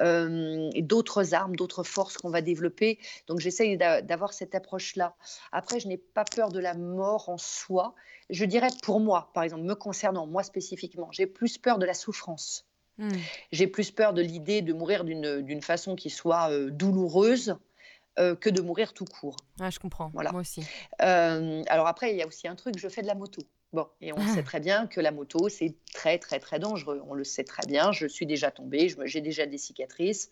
Euh, et d'autres armes, d'autres forces qu'on va développer. Donc, j'essaye d'avoir cette approche-là. Après, je n'ai pas peur de la mort en soi. Je dirais pour moi, par exemple, me concernant, moi spécifiquement, j'ai plus peur de la souffrance. Hmm. J'ai plus peur de l'idée de mourir d'une façon qui soit euh, douloureuse euh, que de mourir tout court. je comprends. Moi aussi. Euh, alors après, il y a aussi un truc, je fais de la moto. Bon, et on sait très bien que la moto, c'est très, très, très dangereux. On le sait très bien. Je suis déjà tombée, j'ai déjà des cicatrices.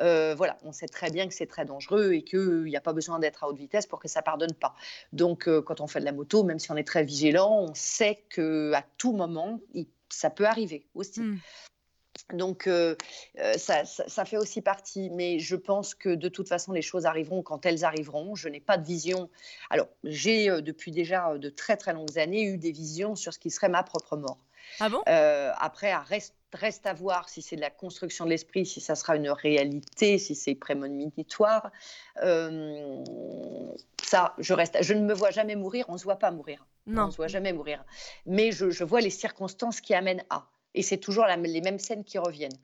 Euh, voilà, on sait très bien que c'est très dangereux et qu'il n'y a pas besoin d'être à haute vitesse pour que ça pardonne pas. Donc, quand on fait de la moto, même si on est très vigilant, on sait qu'à tout moment, ça peut arriver aussi. Hmm. Donc, euh, euh, ça, fait aussi partie, mais je pense que de toute façon, les choses arriveront quand elles arriveront. Je n'ai pas de vision. Alors, j'ai euh, depuis déjà de très très longues années eu des visions sur ce qui serait ma propre mort. Ah bon? Après, reste, reste, à voir si c'est de la construction de l'esprit, si ça sera une réalité, si c'est prémonitoire. Ça, je reste. Je ne me vois jamais mourir. On ne se voit pas mourir. Non. On ne se voit jamais mourir. Mais je, je vois les circonstances qui amènent à. Et c'est toujours la- les mêmes scènes qui reviennent.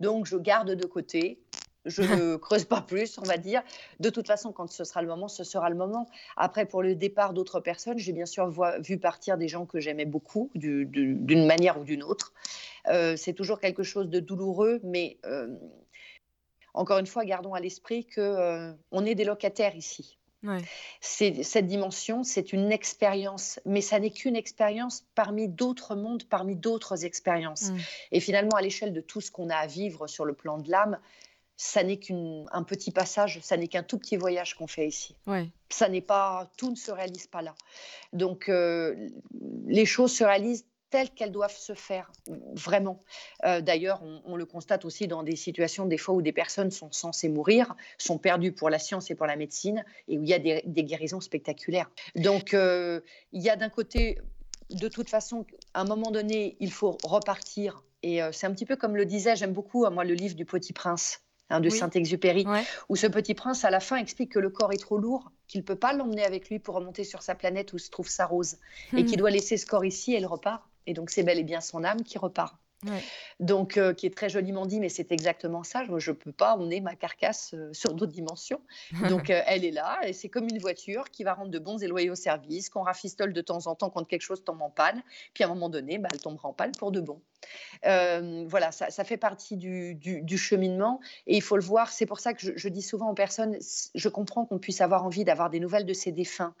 Donc, je garde de côté. Je [laughs] ne creuse pas plus, on va dire. De toute façon, quand ce sera le moment, ce sera le moment. Après, pour le départ d'autres personnes, j'ai bien sûr vu partir des gens que j'aimais beaucoup, du- du- d'une manière ou d'une autre. Euh, c'est toujours quelque chose de douloureux, mais euh, encore une fois, gardons à l'esprit que euh, on est des locataires ici. Ouais. C'est cette dimension, c'est une expérience, mais ça n'est qu'une expérience parmi d'autres mondes, parmi d'autres expériences. Mm. Et finalement, à l'échelle de tout ce qu'on a à vivre sur le plan de l'âme, ça n'est qu'un petit passage, ça n'est qu'un tout petit voyage qu'on fait ici. Ouais. Ça n'est pas, tout ne se réalise pas là. Donc, euh, les choses se réalisent telles qu'elles doivent se faire, vraiment. Euh, D'ailleurs, on, on le constate aussi dans des situations, des fois où des personnes sont censées mourir, sont perdues pour la science et pour la médecine, et où il y a des, des guérisons spectaculaires. Donc, euh, il y a d'un côté, de toute façon, à un moment donné, il faut repartir. Et euh, c'est un petit peu comme le disait, j'aime beaucoup, moi, le livre du Petit Prince. hein, de Oui. Saint-Exupéry, Ouais. où ce petit prince, à la fin, explique que le corps est trop lourd, qu'il ne peut pas l'emmener avec lui pour remonter sur sa planète où se trouve sa rose, et qu'il doit laisser ce corps ici et elle repart. Et donc, c'est bel et bien son âme qui repart. Ouais. Donc, euh, qui est très joliment dit, mais c'est exactement ça. Je ne peux pas emmener ma carcasse euh, sur d'autres dimensions. [laughs] Donc, euh, elle est là, et c'est comme une voiture qui va rendre de bons et loyaux services, qu'on rafistole de temps en temps quand quelque chose tombe en panne. Puis, à un moment donné, bah, elle tombera en panne pour de bon. Voilà, ça, ça fait partie du, du- du cheminement, et il faut le voir. C'est pour ça que je, je dis souvent aux personnes, je comprends qu'on puisse avoir envie d'avoir des nouvelles de ces défunts,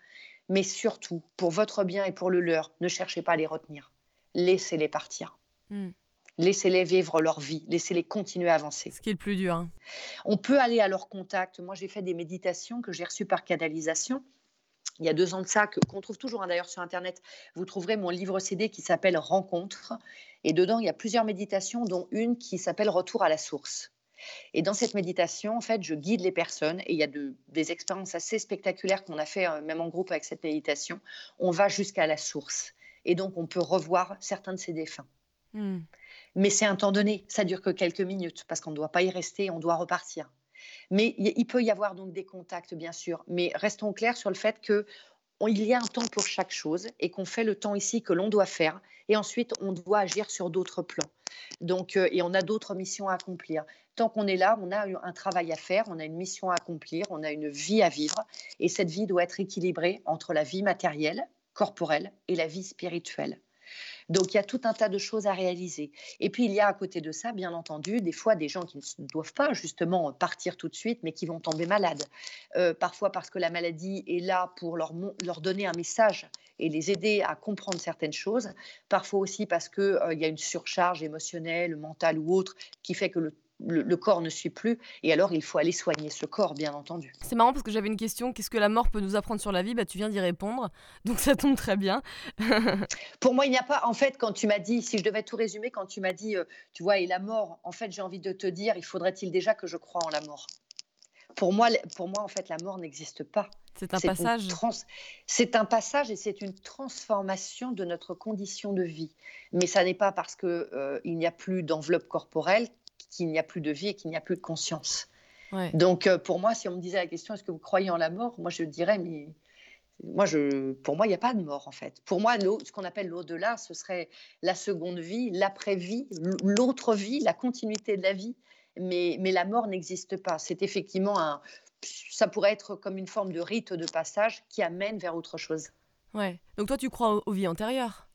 mais surtout, pour votre bien et pour le leur, ne cherchez pas à les retenir. Laissez-les partir. Mm. Laissez-les vivre leur vie, laissez-les continuer à avancer. Ce qui est le plus dur. hein. On peut aller à leur contact. Moi, j'ai fait des méditations que j'ai reçues par canalisation. Il y a deux ans de ça, que- qu'on trouve toujours hein, d'ailleurs sur Internet. Vous trouverez mon livre CD qui s'appelle Rencontre. Et dedans, il y a plusieurs méditations, dont une qui s'appelle Retour à la source. Et dans cette méditation, en fait, je guide les personnes et il y a de- des expériences assez spectaculaires qu'on a fait, euh, même en groupe avec cette méditation. On va jusqu'à la source. Et donc, on peut revoir certains de ces défunts. Mm. Mais c'est un temps donné, ça dure que quelques minutes parce qu'on ne doit pas y rester, on doit repartir. Mais il peut y avoir donc des contacts, bien sûr, mais restons clairs sur le fait que il y a un temps pour chaque chose et qu'on fait le temps ici que l'on doit faire et ensuite on doit agir sur d'autres plans. Donc, euh, et on a d'autres missions à accomplir. Tant qu'on est là, on a un travail à faire, on a une mission à accomplir, on a une vie à vivre et cette vie doit être équilibrée entre la vie matérielle, corporelle et la vie spirituelle. Donc il y a tout un tas de choses à réaliser. Et puis il y a à côté de ça, bien entendu, des fois des gens qui ne doivent pas justement partir tout de suite, mais qui vont tomber malades. Euh, parfois parce que la maladie est là pour leur, donner un message et les aider à comprendre certaines choses. Parfois aussi parce qu'il y a une surcharge émotionnelle, mentale ou autre qui fait que le, le- le corps ne suit plus. Et alors il faut aller soigner ce corps, bien entendu. C'est marrant parce que j'avais une question. Qu'est-ce que la mort peut nous apprendre sur la vie? Bah, tu viens d'y répondre. [laughs] Donc ça tombe très bien. [laughs] Pour moi, il n'y a pas, en fait, quand tu m'as dit, si je devais tout résumer, quand tu m'as dit, euh, tu vois, et la mort, en fait, j'ai envie de te dire, il faudrait-il déjà que je croie en la mort? Pour moi, pour moi, en fait, la mort n'existe pas. C'est un passage. trans- C'est un passage et c'est une transformation de notre condition de vie. Mais ça n'est pas parce que euh, il n'y a plus d'enveloppe corporelle qu'il n'y a plus de vie et qu'il n'y a plus de conscience. Ouais. Donc, euh, pour moi, si on me disait la question, est-ce que vous croyez en la mort Moi, je dirais, mais moi, je, pour moi, il n'y a pas de mort, en fait. Pour moi, ce qu'on appelle l'au-delà, ce serait la seconde vie, l'après-vie, l'autre vie, la continuité de la vie. Mais, mais la mort n'existe pas. C'est effectivement un. Ça pourrait être comme une forme de rite de passage qui amène vers autre chose. Ouais. Donc toi, tu crois aux vies antérieures?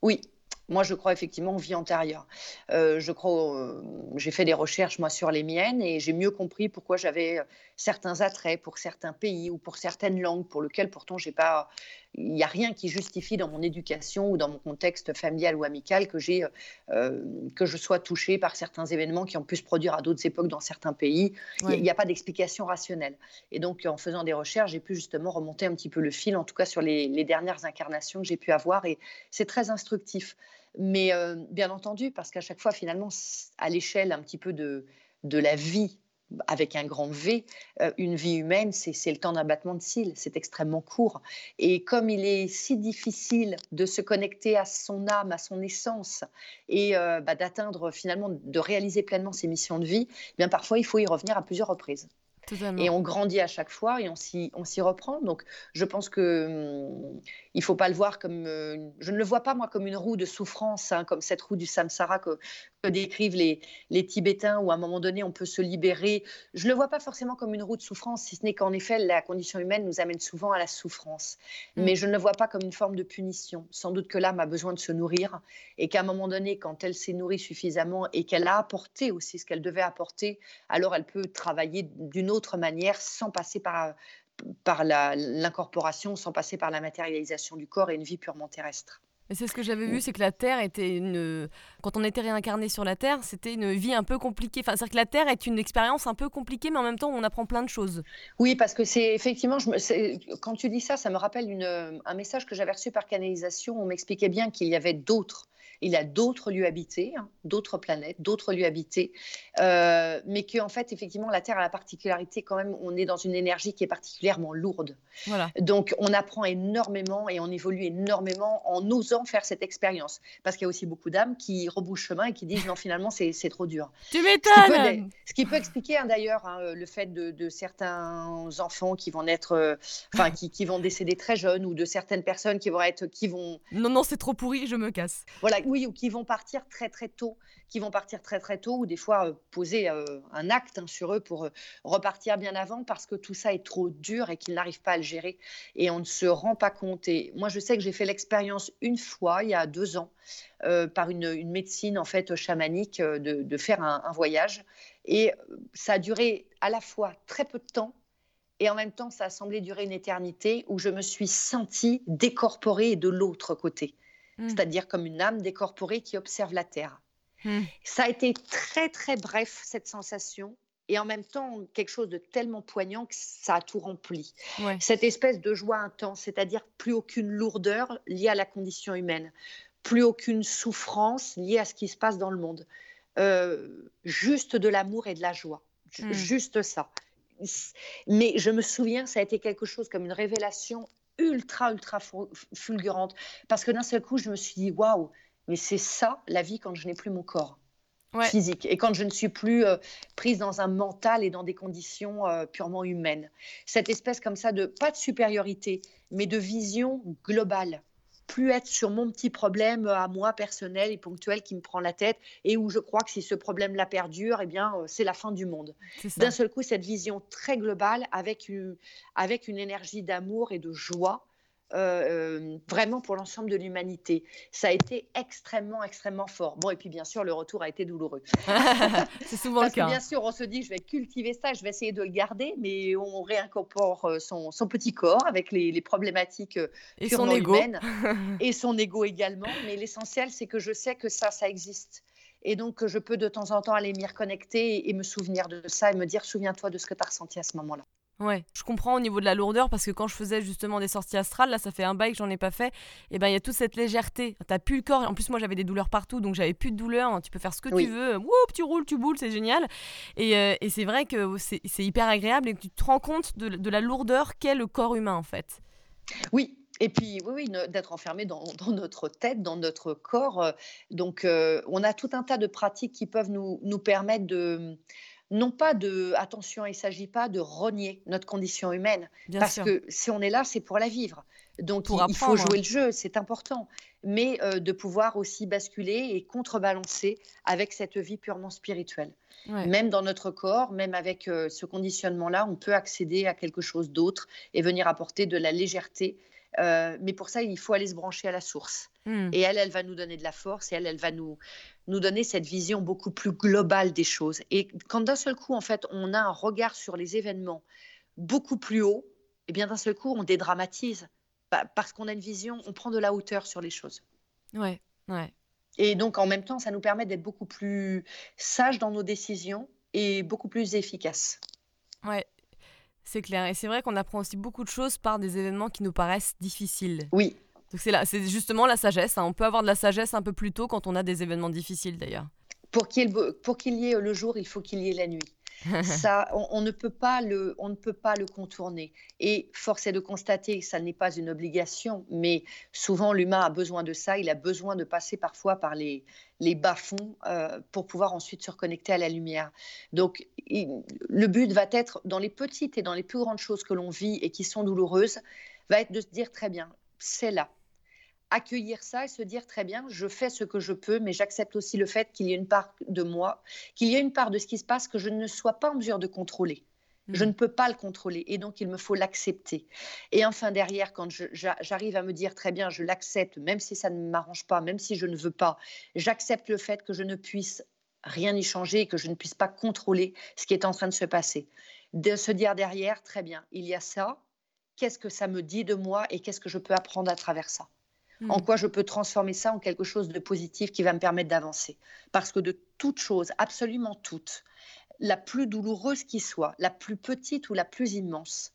Oui, moi je crois effectivement aux vies antérieures. Euh, je crois, euh, j'ai fait des recherches moi sur les miennes et j'ai mieux compris pourquoi j'avais euh, certains attraits pour certains pays ou pour certaines langues pour lesquelles pourtant j'ai pas, il n'y a rien qui justifie dans mon éducation ou dans mon contexte familial ou amical que j'ai, euh, que je sois touchée par certains événements qui ont pu se produire à d'autres époques dans certains pays. Il Ouais. n'y a pas d'explication rationnelle. Et donc, en faisant des recherches, j'ai pu justement remonter un petit peu le fil, en tout cas sur les, les dernières incarnations que j'ai pu avoir. Et c'est très instructif. Mais euh, bien entendu, parce qu'à chaque fois, finalement, à l'échelle un petit peu de, de la vie, avec un grand V, euh, une vie humaine, c'est c'est le temps d'un battement de cils. C'est extrêmement court. Et comme il est si difficile de se connecter à son âme, à son essence, et euh, bah, d'atteindre finalement, de réaliser pleinement ses missions de vie, eh bien parfois il faut y revenir à plusieurs reprises. Et on grandit à chaque fois et on s'y reprend. Donc, je pense que hum, il faut pas le voir comme. Euh, je ne le vois pas, moi, comme une roue de souffrance, hein, comme cette roue du samsara que, décrivent les, les, Tibétains, où à un moment donné, on peut se libérer. Je ne le vois pas forcément comme une roue de souffrance, si ce n'est qu'en effet, la condition humaine nous amène souvent à la souffrance. Mm. Mais je ne le vois pas comme une forme de punition. Sans doute que l'âme a besoin de se nourrir et qu'à un moment donné, quand elle s'est nourrie suffisamment et qu'elle a apporté aussi ce qu'elle devait apporter, alors elle peut travailler d'une autre manière sans passer par, par l'incorporation, sans passer par la matérialisation du corps et une vie purement terrestre. Et c'est ce que j'avais vu, c'est que la Terre était une. Quand on était réincarné sur la Terre, c'était une vie un peu compliquée. Enfin, c'est-à-dire que la Terre est une expérience un peu compliquée, mais en même temps, on apprend plein de choses. Oui, parce que c'est effectivement. Quand tu dis ça, ça me rappelle un message que j'avais reçu par canalisation. On m'expliquait bien qu'il y avait d'autres il a d'autres lieux habités, hein, d'autres planètes, d'autres lieux habités, euh, mais qu'en fait, effectivement, la Terre a la particularité quand même, on est dans une énergie qui est particulièrement lourde. Voilà. Donc, on apprend énormément et on évolue énormément en osant faire cette expérience. Parce qu'il y a aussi beaucoup d'âmes qui rebouchent chemin et qui disent non, finalement, c'est trop dur. [laughs] Tu m'étonnes Ce qui peut expliquer hein, d'ailleurs hein, le fait de, certains enfants qui vont naître, euh, enfin, qui, qui, vont décéder très jeunes ou de certaines personnes qui vont être, qui vont. Non, non, c'est trop pourri, je me casse. Voilà, oui, ou qui vont partir très très tôt, qui vont partir très très tôt, ou des fois euh, poser euh, un acte hein, sur eux pour euh, repartir bien avant parce que tout ça est trop dur et qu'ils n'arrivent pas à le gérer et on ne se rend pas compte. Et moi, je sais que j'ai fait l'expérience une fois, il y a deux ans, par une, médecine en fait chamanique, de, faire un, un voyage. Et ça a duré à la fois très peu de temps et en même temps, ça a semblé durer une éternité où je me suis sentie décorporée de l'autre côté. Mmh. c'est-à-dire comme une âme décorporée qui observe la Terre. Mmh. Ça a été très très bref cette sensation et en même temps quelque chose de tellement poignant que ça a tout rempli. Cette espèce de joie intense, c'est-à-dire plus aucune lourdeur liée à la condition humaine, plus aucune souffrance liée à ce qui se passe dans le monde, euh, juste de l'amour et de la joie, mmh. juste ça. Mais je me souviens, ça a été quelque chose comme une révélation ultra, ultra fulgurante. Parce que d'un seul coup, je me suis dit, waouh, mais c'est ça la vie quand je n'ai plus mon corps. physique et quand je ne suis plus euh, prise dans un mental et dans des conditions euh, purement humaines. Cette espèce comme ça de, pas de supériorité, mais de vision globale plus être sur mon petit problème à moi personnel et ponctuel qui me prend la tête et où je crois que si ce problème-là perdure, eh bien, euh, c'est la fin du monde. D'un seul coup, cette vision très globale avec une, avec une énergie d'amour et de joie euh, euh, vraiment pour l'ensemble de l'humanité. Ça a été extrêmement, extrêmement fort. Bon, et puis bien sûr, le retour a été douloureux. [laughs] [laughs] c'est souvent le cas. Que, bien sûr, on se dit, je vais cultiver ça, je vais essayer de le garder, mais on réincorpore euh, son, son petit corps avec les, les problématiques et son ego. humaines [laughs] et son ego également. Mais l'essentiel, c'est que je sais que ça, ça existe. Et donc, je peux de temps en temps aller m'y reconnecter et me souvenir de ça et me dire, souviens-toi de ce que tu as ressenti à ce moment-là. Ouais, je comprends au niveau de la lourdeur parce que quand je faisais justement des sorties astrales, là ça fait un bail que j'en ai pas fait, et ben il y a toute cette légèreté. T'as plus le corps, en plus moi j'avais des douleurs partout donc j'avais plus de douleur, tu peux faire ce que tu veux, Woup, tu roules, tu boules, c'est génial. Et, euh, et c'est vrai que c'est hyper agréable et que tu te rends compte de, de la lourdeur qu'est le corps humain en fait. Oui, et puis, oui, oui d'être enfermé dans, dans, notre tête, dans notre corps. Euh, donc, euh, on a tout un tas de pratiques qui peuvent nous, nous permettre de, non pas de, attention, il ne s'agit pas de renier notre condition humaine, parce que si on est là, c'est pour la vivre. Donc il, faut jouer le jeu, c'est important, mais euh, de pouvoir aussi basculer et contrebalancer avec cette vie purement spirituelle. Même dans notre corps, même avec euh, ce conditionnement-là, on peut accéder à quelque chose d'autre et venir apporter de la légèreté euh, mais pour ça, il faut aller se brancher à la source. Hmm. Et elle, elle va nous donner de la force et elle, elle va nous, nous donner cette vision beaucoup plus globale des choses. Et quand d'un seul coup, en fait, on a un regard sur les événements beaucoup plus haut, et eh bien d'un seul coup, on dédramatise. Parce qu'on a une vision, on prend de la hauteur sur les choses. Ouais, ouais. Et donc, en même temps, ça nous permet d'être beaucoup plus sages dans nos décisions et beaucoup plus efficaces. Ouais, c'est clair. Et c'est vrai qu'on apprend aussi beaucoup de choses par des événements qui nous paraissent difficiles. Oui. Donc c'est là, c'est justement la sagesse. Hein. On peut avoir de la sagesse un peu plus tôt quand on a des événements difficiles d'ailleurs. Pour qu'il y, ait le jour, il faut qu'il y ait la nuit. On, ne peut pas le, contourner. Et force est de constater que ça n'est pas une obligation, mais souvent l'humain a besoin de ça. Il a besoin de passer parfois par les, les bas-fonds euh, pour pouvoir ensuite se reconnecter à la lumière. Donc, le but va être, dans les petites et dans les plus grandes choses que l'on vit et qui sont douloureuses, va être de se dire très bien, c'est là accueillir ça et se dire très bien, je fais ce que je peux, mais j'accepte aussi le fait qu'il y ait une part de moi, qu'il y ait une part de ce qui se passe que je ne sois pas en mesure de contrôler. Je mmh. ne peux pas le contrôler et donc il me faut l'accepter. Et enfin derrière, quand j'arrive à me dire très bien, je l'accepte, même si ça ne m'arrange pas, même si je ne veux pas, j'accepte le fait que je ne puisse rien y changer, que je ne puisse pas contrôler ce qui est en train de se passer. De se dire derrière, très bien, il y a ça, qu'est-ce que ça me dit de moi et qu'est-ce que je peux apprendre à travers ça? En mm. quoi je peux transformer ça en quelque chose de positif qui va me permettre d'avancer. Parce que de toute chose, absolument toute, la plus douloureuse qui soit, la plus petite ou la plus immense,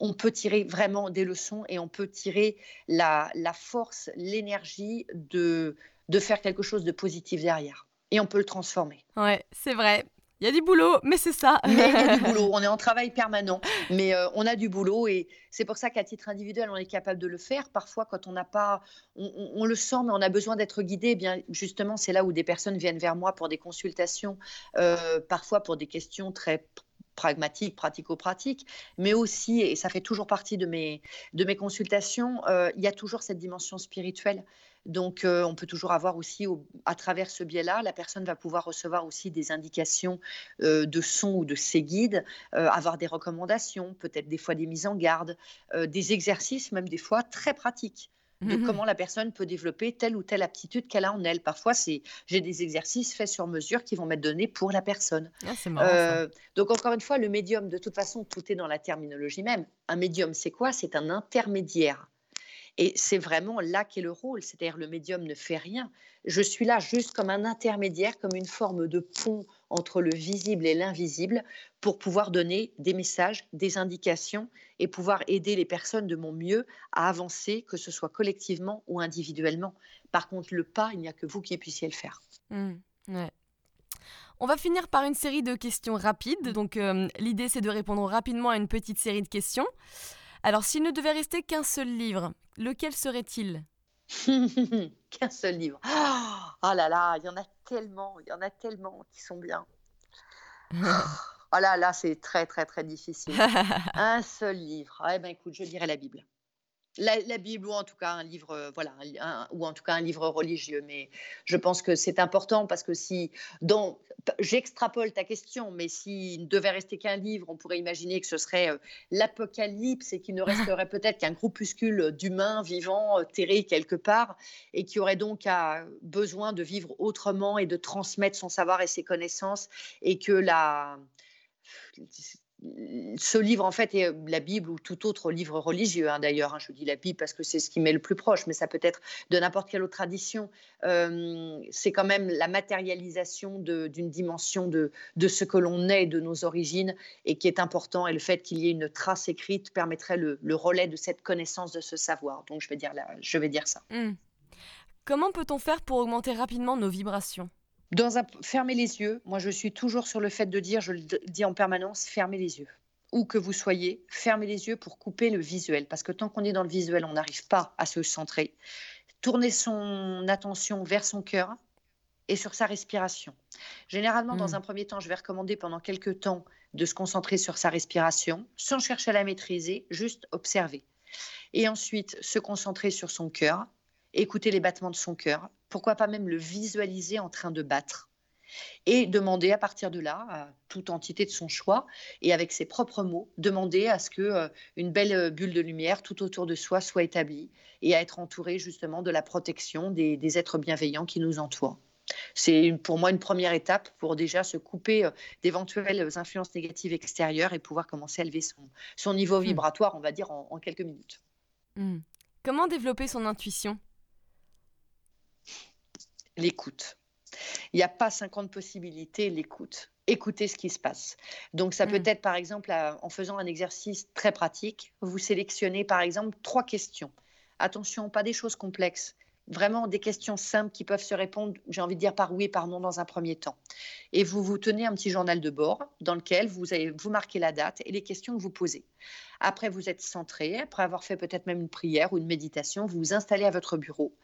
on peut tirer vraiment des leçons et on peut tirer la, force, l'énergie de, de faire quelque chose de positif derrière. Et on peut le transformer. Ouais, c'est vrai. Il y a du boulot, mais c'est ça. Mais il y a du [laughs] boulot. On est en travail permanent, mais euh, on a du boulot et c'est pour ça qu'à titre individuel, on est capable de le faire. Parfois, quand on n'a pas, on, le sent, mais on a besoin d'être guidé. Eh bien, justement, c'est là où des personnes viennent vers moi pour des consultations, euh, parfois pour des questions très pragmatiques, pratico-pratiques, mais aussi, et ça fait toujours partie de mes, de mes consultations, euh, il y a toujours cette dimension spirituelle. Donc, euh, on peut toujours avoir aussi, à travers ce biais-là, la personne va pouvoir recevoir aussi des indications euh, de son ou de ses guides, avoir des recommandations, peut-être des fois des mises en garde, des exercices, même des fois très pratiques de mmh comment la personne peut développer telle ou telle aptitude qu'elle a en elle. Parfois, c'est j'ai des exercices faits sur mesure qui vont m'être donnés pour la personne. Ah, donc encore une fois, le médium, de toute façon, tout est dans la terminologie même. Un médium, c'est quoi? C'est un intermédiaire et c'est vraiment là qu'est le rôle, c'est-à-dire le médium ne fait rien. Je suis là juste comme un intermédiaire, comme une forme de pont entre le visible et l'invisible pour pouvoir donner des messages, des indications et pouvoir aider les personnes de mon mieux à avancer, que ce soit collectivement ou individuellement. Par contre, le pas, il n'y a que vous qui puissiez le faire. Mmh, On va finir par une série de questions rapides. Donc, euh, l'idée, c'est de répondre rapidement à une petite série de questions. Alors, s'il ne devait rester qu'un seul livre, lequel serait-il? [laughs] Qu'un seul livre. Oh là là, il y en a tellement, il y en a tellement qui sont bien. [laughs] Oh là là, c'est très très très difficile. [laughs] Un seul livre. Eh ben écoute, je dirais la Bible la, Bible ou en tout cas un livre, euh, voilà, ou en tout cas un livre religieux. Mais je pense que c'est important parce que si, donc, j'extrapole ta question, mais s'il ne devait rester qu'un livre, on pourrait imaginer que ce serait euh, l'Apocalypse et qu'il ne [laughs] resterait peut-être qu'un groupuscule d'humains vivants euh, terrés quelque part et qui aurait donc besoin de vivre autrement et de transmettre son savoir et ses connaissances et que la ce livre, en fait, est la Bible ou tout autre livre religieux, hein, d'ailleurs. Hein, je dis la Bible parce que c'est ce qui m'est le plus proche, mais ça peut être de n'importe quelle autre tradition. Euh, c'est quand même la matérialisation d'une dimension de, de, ce que l'on est, de nos origines, et qui est important. Et le fait qu'il y ait une trace écrite permettrait le, relais de cette connaissance, de ce savoir. Donc, je vais dire, je vais dire ça. Mmh. Comment peut-on faire pour augmenter rapidement nos vibrations? Dans un, fermez les yeux. Moi, je suis toujours sur le fait de dire, je le dis en permanence, fermez les yeux. Où que vous soyez, fermez les yeux pour couper le visuel. Parce que tant qu'on est dans le visuel, on n'arrive pas à se centrer. Tournez son attention vers son cœur et sur sa respiration. Généralement, dans hmm. un premier temps, je vais recommander pendant quelques temps de se concentrer sur sa respiration, sans chercher à la maîtriser, juste observer. Et ensuite, se concentrer sur son cœur, écouter les battements de son cœur, pourquoi pas même le visualiser en train de battre et demander à partir de là à toute entité de son choix et avec ses propres mots demander à ce que euh, une belle euh, bulle de lumière tout autour de soi soit établie et à être entouré justement de la protection des, êtres bienveillants qui nous entourent. C'est pour moi une première étape pour déjà se couper euh, d'éventuelles influences négatives extérieures et pouvoir commencer à lever son, niveau mmh. vibratoire, on va dire, en, quelques minutes. Mmh. Comment développer son intuition? L'écoute. Il n'y a pas 50 possibilités, l'écoute. Écoutez ce qui se passe. Donc, ça peut mm. être, par exemple, en faisant un exercice très pratique, vous sélectionnez, par exemple, trois questions. Attention, pas des choses complexes. Vraiment des questions simples qui peuvent se répondre, j'ai envie de dire par oui et par non dans un premier temps. Et vous vous tenez un petit journal de bord dans lequel vous, avez, vous marquez la date et les questions que vous posez. Après, vous êtes centré, après avoir fait peut-être même une prière ou une méditation, vous vous installez à votre bureau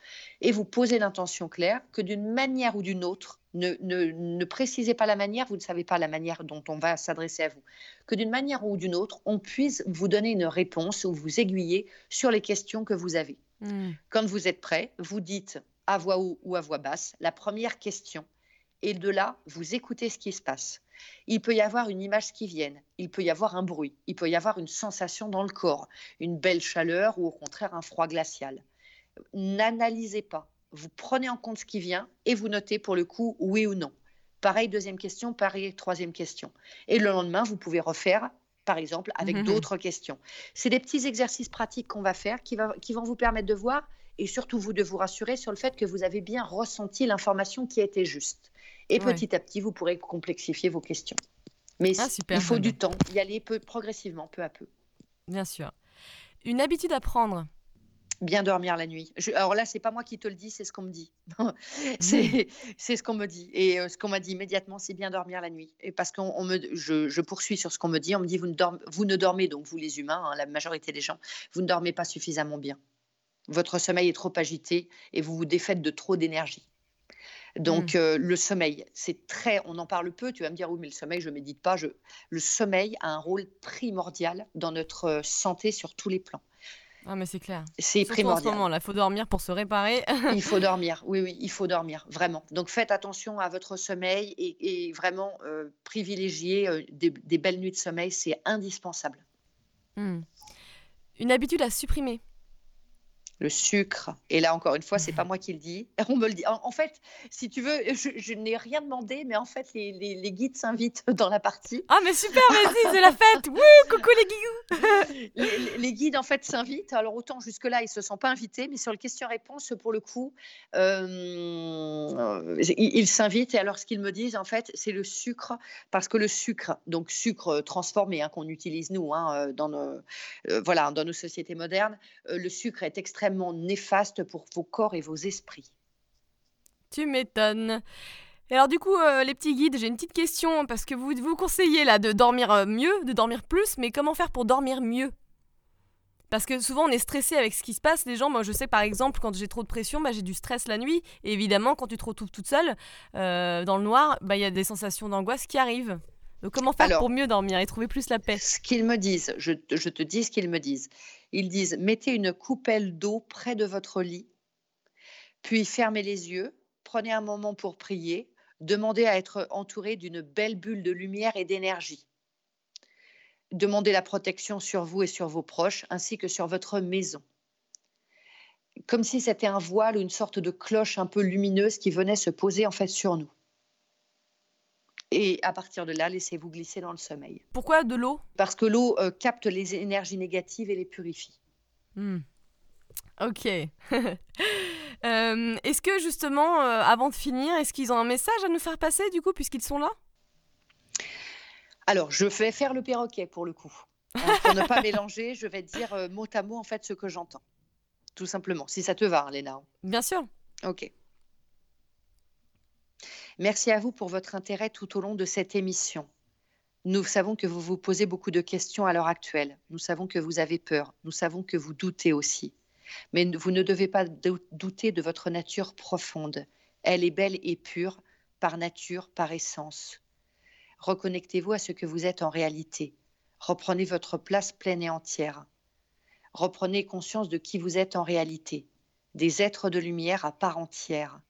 et vous posez l'intention claire que d'une manière ou d'une autre, ne, ne, ne, précisez pas la manière, vous ne savez pas la manière dont on va s'adresser à vous, que d'une manière ou d'une autre, on puisse vous donner une réponse ou vous aiguiller sur les questions que vous avez. Mmh. Quand vous êtes prêt, vous dites à voix haute ou à voix basse la première question. Et de là, vous écoutez ce qui se passe. Il peut y avoir une image qui vienne, il peut y avoir un bruit, il peut y avoir une sensation dans le corps, une belle chaleur ou au contraire un froid glacial. N'analysez pas. Vous prenez en compte ce qui vient et vous notez pour le coup oui ou non. Pareil, deuxième question, pareil, troisième question. Et le lendemain, vous pouvez refaire par exemple, avec mmh d'autres questions. C'est des petits exercices pratiques qu'on va faire qui, va, qui vont vous permettre de voir et surtout vous de vous rassurer sur le fait que vous avez bien ressenti l'information qui été juste. Et petit à petit, vous pourrez complexifier vos questions. Mais ah, il faut du temps, y aller peu, progressivement, peu à peu. Bien sûr. Une habitude à prendre bien dormir la nuit. alors là, c'est pas moi qui te le dis, c'est ce qu'on me dit. [laughs] c'est ce qu'on me dit. Et euh, ce qu'on m'a dit immédiatement, c'est bien dormir la nuit. Et parce qu'on me, je, poursuis sur ce qu'on me dit. On me dit, vous ne, dormez, vous ne dormez, donc vous les humains, hein, la majorité des gens, vous ne dormez pas suffisamment bien. Votre sommeil est trop agité et vous vous défaites de trop d'énergie. Donc mmh. euh, le sommeil, c'est très, on en parle peu. Tu vas me dire oui, mais le sommeil, je médite pas. Je, le sommeil a un rôle primordial dans notre euh, santé sur tous les plans. Ah, mais c'est clair. C'est primordial. En ce moment, là, il faut dormir pour se réparer. [laughs] il faut dormir, oui, oui, il faut dormir, vraiment. Donc faites attention à votre sommeil et, vraiment euh, privilégier euh, des, belles nuits de sommeil, c'est indispensable. Hmm. Une habitude à supprimer le sucre. Et là, encore une fois, c'est pas moi qui le dis. [laughs] On me le dit. En, fait, si tu veux, je, n'ai rien demandé, mais en fait, les, guides s'invitent [laughs] dans la partie. Ah, mais super, vas-y, c'est la fête. [laughs] Wouh, coucou les guigous. les, les, guides, en fait, s'invitent. Alors, autant jusque-là, ils se sont pas invités, mais sur le question-réponse, pour le coup, euh, ils s'invitent. Et alors, ce qu'ils me disent, en fait, c'est le sucre, parce que le sucre, donc sucre transformé, hein, qu'on utilise nous, hein, dans, nos, euh, voilà, dans nos sociétés modernes, euh, le sucre est extrêmement néfaste pour vos corps et vos esprits. Tu m'étonnes. Alors du coup, euh, les petits guides, j'ai une petite question parce que vous vous conseillez là de dormir euh, mieux, de dormir plus, mais comment faire pour dormir mieux? Parce que souvent on est stressé avec ce qui se passe. Les gens, moi je sais par exemple quand j'ai trop de pression, bah, j'ai du stress la nuit. Et évidemment quand tu te retrouves toute seule euh, dans le noir, bah, il y a des sensations d'angoisse qui arrivent. Donc comment faire pour mieux dormir et trouver plus la paix? Ce qu'ils me disent, je, te dis ce qu'ils me disent. Ils disent mettez une coupelle d'eau près de votre lit, puis fermez les yeux, prenez un moment pour prier, demandez à être entouré d'une belle bulle de lumière et d'énergie. Demandez la protection sur vous et sur vos proches, ainsi que sur votre maison. Comme si c'était un voile ou une sorte de cloche un peu lumineuse qui venait se poser en fait sur nous. Et à partir de là, laissez-vous glisser dans le sommeil. Pourquoi de l'eau? Parce que l'eau euh, capte les énergies négatives et les purifie. Hmm. Ok. [laughs] Euh, est-ce que justement, euh, avant de finir, est-ce qu'ils ont un message à nous faire passer du coup, puisqu'ils sont là? Alors, je vais faire le perroquet pour le coup. Hein, pour ne pas [laughs] mélanger, je vais dire mot à mot en fait ce que j'entends. Tout simplement, si ça te va, Léna. Bien sûr. Ok. Merci à vous pour votre intérêt tout au long de cette émission. Nous savons que vous vous posez beaucoup de questions à l'heure actuelle. Nous savons que vous avez peur. Nous savons que vous doutez aussi. Mais vous ne devez pas douter de votre nature profonde. Elle est belle et pure, par nature, par essence. Reconnectez-vous à ce que vous êtes en réalité. Reprenez votre place pleine et entière. Reprenez conscience de qui vous êtes en réalité, des êtres de lumière à part entière.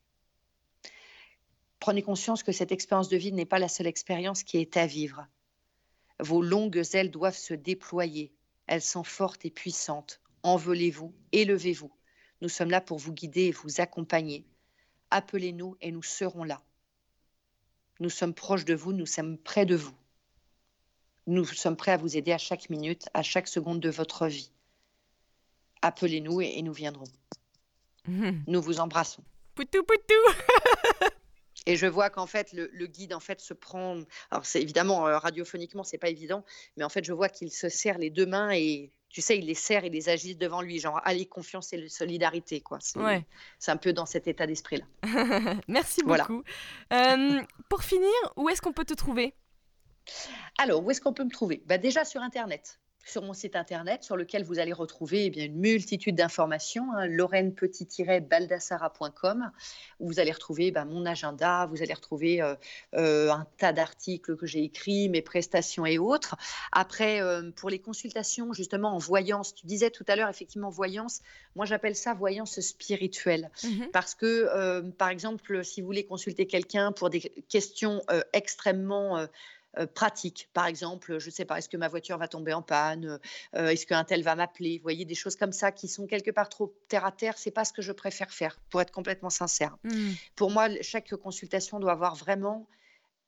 Prenez conscience que cette expérience de vie n'est pas la seule expérience qui est à vivre. Vos longues ailes doivent se déployer. Elles sont fortes et puissantes. Envolez-vous, élevez-vous. Nous sommes là pour vous guider et vous accompagner. Appelez-nous et nous serons là. Nous sommes proches de vous, nous sommes près de vous. Nous sommes prêts à vous aider à chaque minute, à chaque seconde de votre vie. Appelez-nous et, nous viendrons. [laughs] Nous vous embrassons. Poutou poutou [laughs] Et je vois qu'en fait, le, guide en fait se prend. Alors, c'est évidemment euh, radiophoniquement, c'est pas évident, mais en fait, je vois qu'il se serre les deux mains et tu sais, il les serre et les agisse devant lui, genre allez, confiance et solidarité, quoi. C'est Ouais. un peu dans cet état d'esprit-là. [laughs] Merci Voilà. beaucoup. Euh, pour finir, où est-ce qu'on peut te trouver? Alors, où est-ce qu'on peut me trouver? Bah, Déjà sur Internet. Sur mon site internet, sur lequel vous allez retrouver eh bien, une multitude d'informations, hein, lorraine-baldassara.com, où vous allez retrouver bah, mon agenda, vous allez retrouver euh, euh, un tas d'articles que j'ai écrits, mes prestations et autres. Après, euh, pour les consultations, justement en voyance, tu disais tout à l'heure, effectivement, voyance, moi j'appelle ça voyance spirituelle. Mhm. Parce que, par exemple, si vous voulez consulter quelqu'un pour des questions extrêmement pratiques, par exemple, je ne sais pas, est-ce que ma voiture va tomber en panne Euh, Est-ce qu'un tel va m'appeler Vous voyez, des choses comme ça qui sont quelque part trop terre à terre, c'est pas ce que je préfère faire, pour être complètement sincère. Mhm. Pour moi, chaque consultation doit avoir vraiment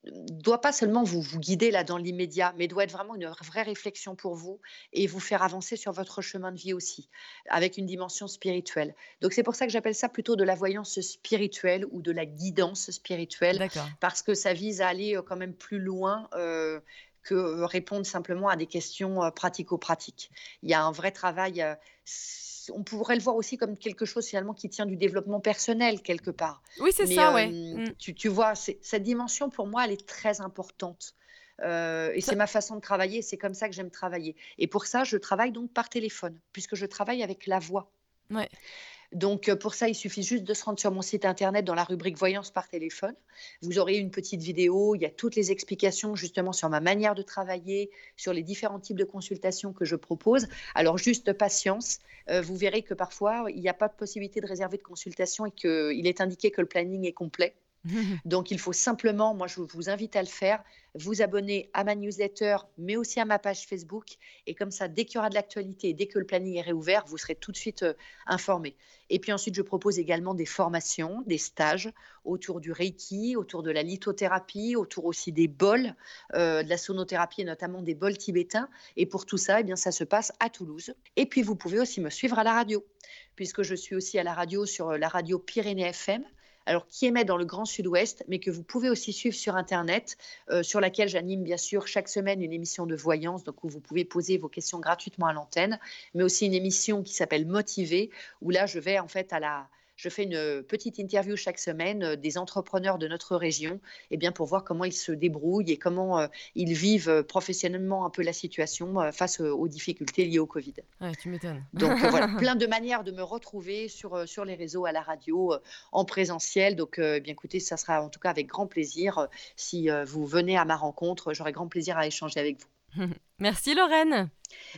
doit pas seulement vous, vous guider là dans l'immédiat, mais doit être vraiment une vraie réflexion pour vous et vous faire avancer sur votre chemin de vie aussi, avec une dimension spirituelle. Donc c'est pour ça que j'appelle ça plutôt de la voyance spirituelle ou de la guidance spirituelle, parce que ça vise à aller euh, quand même plus loin. euh, que euh, répondre simplement à des questions pratico-pratiques. Il y a un vrai travail. On pourrait le voir aussi comme quelque chose finalement qui tient du développement personnel quelque part. Oui, c'est ça, euh, ouais. Mhm. tu, tu vois, cette dimension, pour moi, elle est très importante. Euh, et c'est ma façon de travailler, c'est comme ça que j'aime travailler. Et pour ça, je travaille donc par téléphone, puisque je travaille avec la voix. Ouais. Donc euh, pour ça, il suffit juste de se rendre sur mon site internet dans la rubrique voyance par téléphone. Vous aurez une petite vidéo, il y a toutes les explications justement sur ma manière de travailler, sur les différents types de consultations que je propose. Alors juste patience, euh, vous verrez que parfois, il n'y a pas de possibilité de réserver de consultation et qu'il est indiqué que le planning est complet. [laughs] Donc, il faut simplement, moi, je vous invite à le faire, vous abonner à ma newsletter, mais aussi à ma page Facebook. Et comme ça, dès qu'il y aura de l'actualité dès que le planning est réouvert, vous serez tout de suite euh, informé. Et puis ensuite, je propose également des formations, des stages autour du Reiki, autour de la lithothérapie, autour aussi des bols, euh, de la sonothérapie et notamment des bols tibétains. Et pour tout ça, eh bien, ça se passe à Toulouse. Et puis, vous pouvez aussi me suivre à la radio, puisque je suis aussi à la radio sur euh, la radio Pyrénées FM alors qui émet dans le Grand Sud-Ouest, mais que vous pouvez aussi suivre sur Internet, euh, sur laquelle j'anime bien sûr chaque semaine une émission de voyance, donc où vous pouvez poser vos questions gratuitement à l'antenne, mais aussi une émission qui s'appelle Motiver, où là je vais en fait à la... Je fais une petite interview chaque semaine euh, des entrepreneurs de notre région, et bien pour voir comment ils se débrouillent et comment euh, ils vivent euh, professionnellement un peu la situation euh, face euh, aux difficultés liées au Covid. Ouais, tu m'étonnes. [laughs] Donc euh, voilà, plein de manières de me retrouver sur, euh, sur les réseaux, à la radio, euh, en présentiel. Donc euh, eh bien écoutez, ça sera en tout cas avec grand plaisir. euh, si euh, vous venez à ma rencontre, j'aurai grand plaisir à échanger avec vous. [laughs] Merci Lorraine.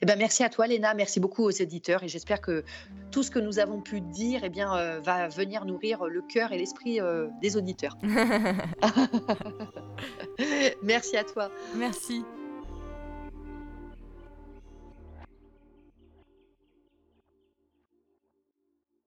Eh ben, merci à toi Léna, merci beaucoup aux éditeurs et j'espère que tout ce que nous avons pu dire eh bien, euh, va venir nourrir le cœur et l'esprit euh, des auditeurs. [laughs] [laughs] merci à toi. Merci.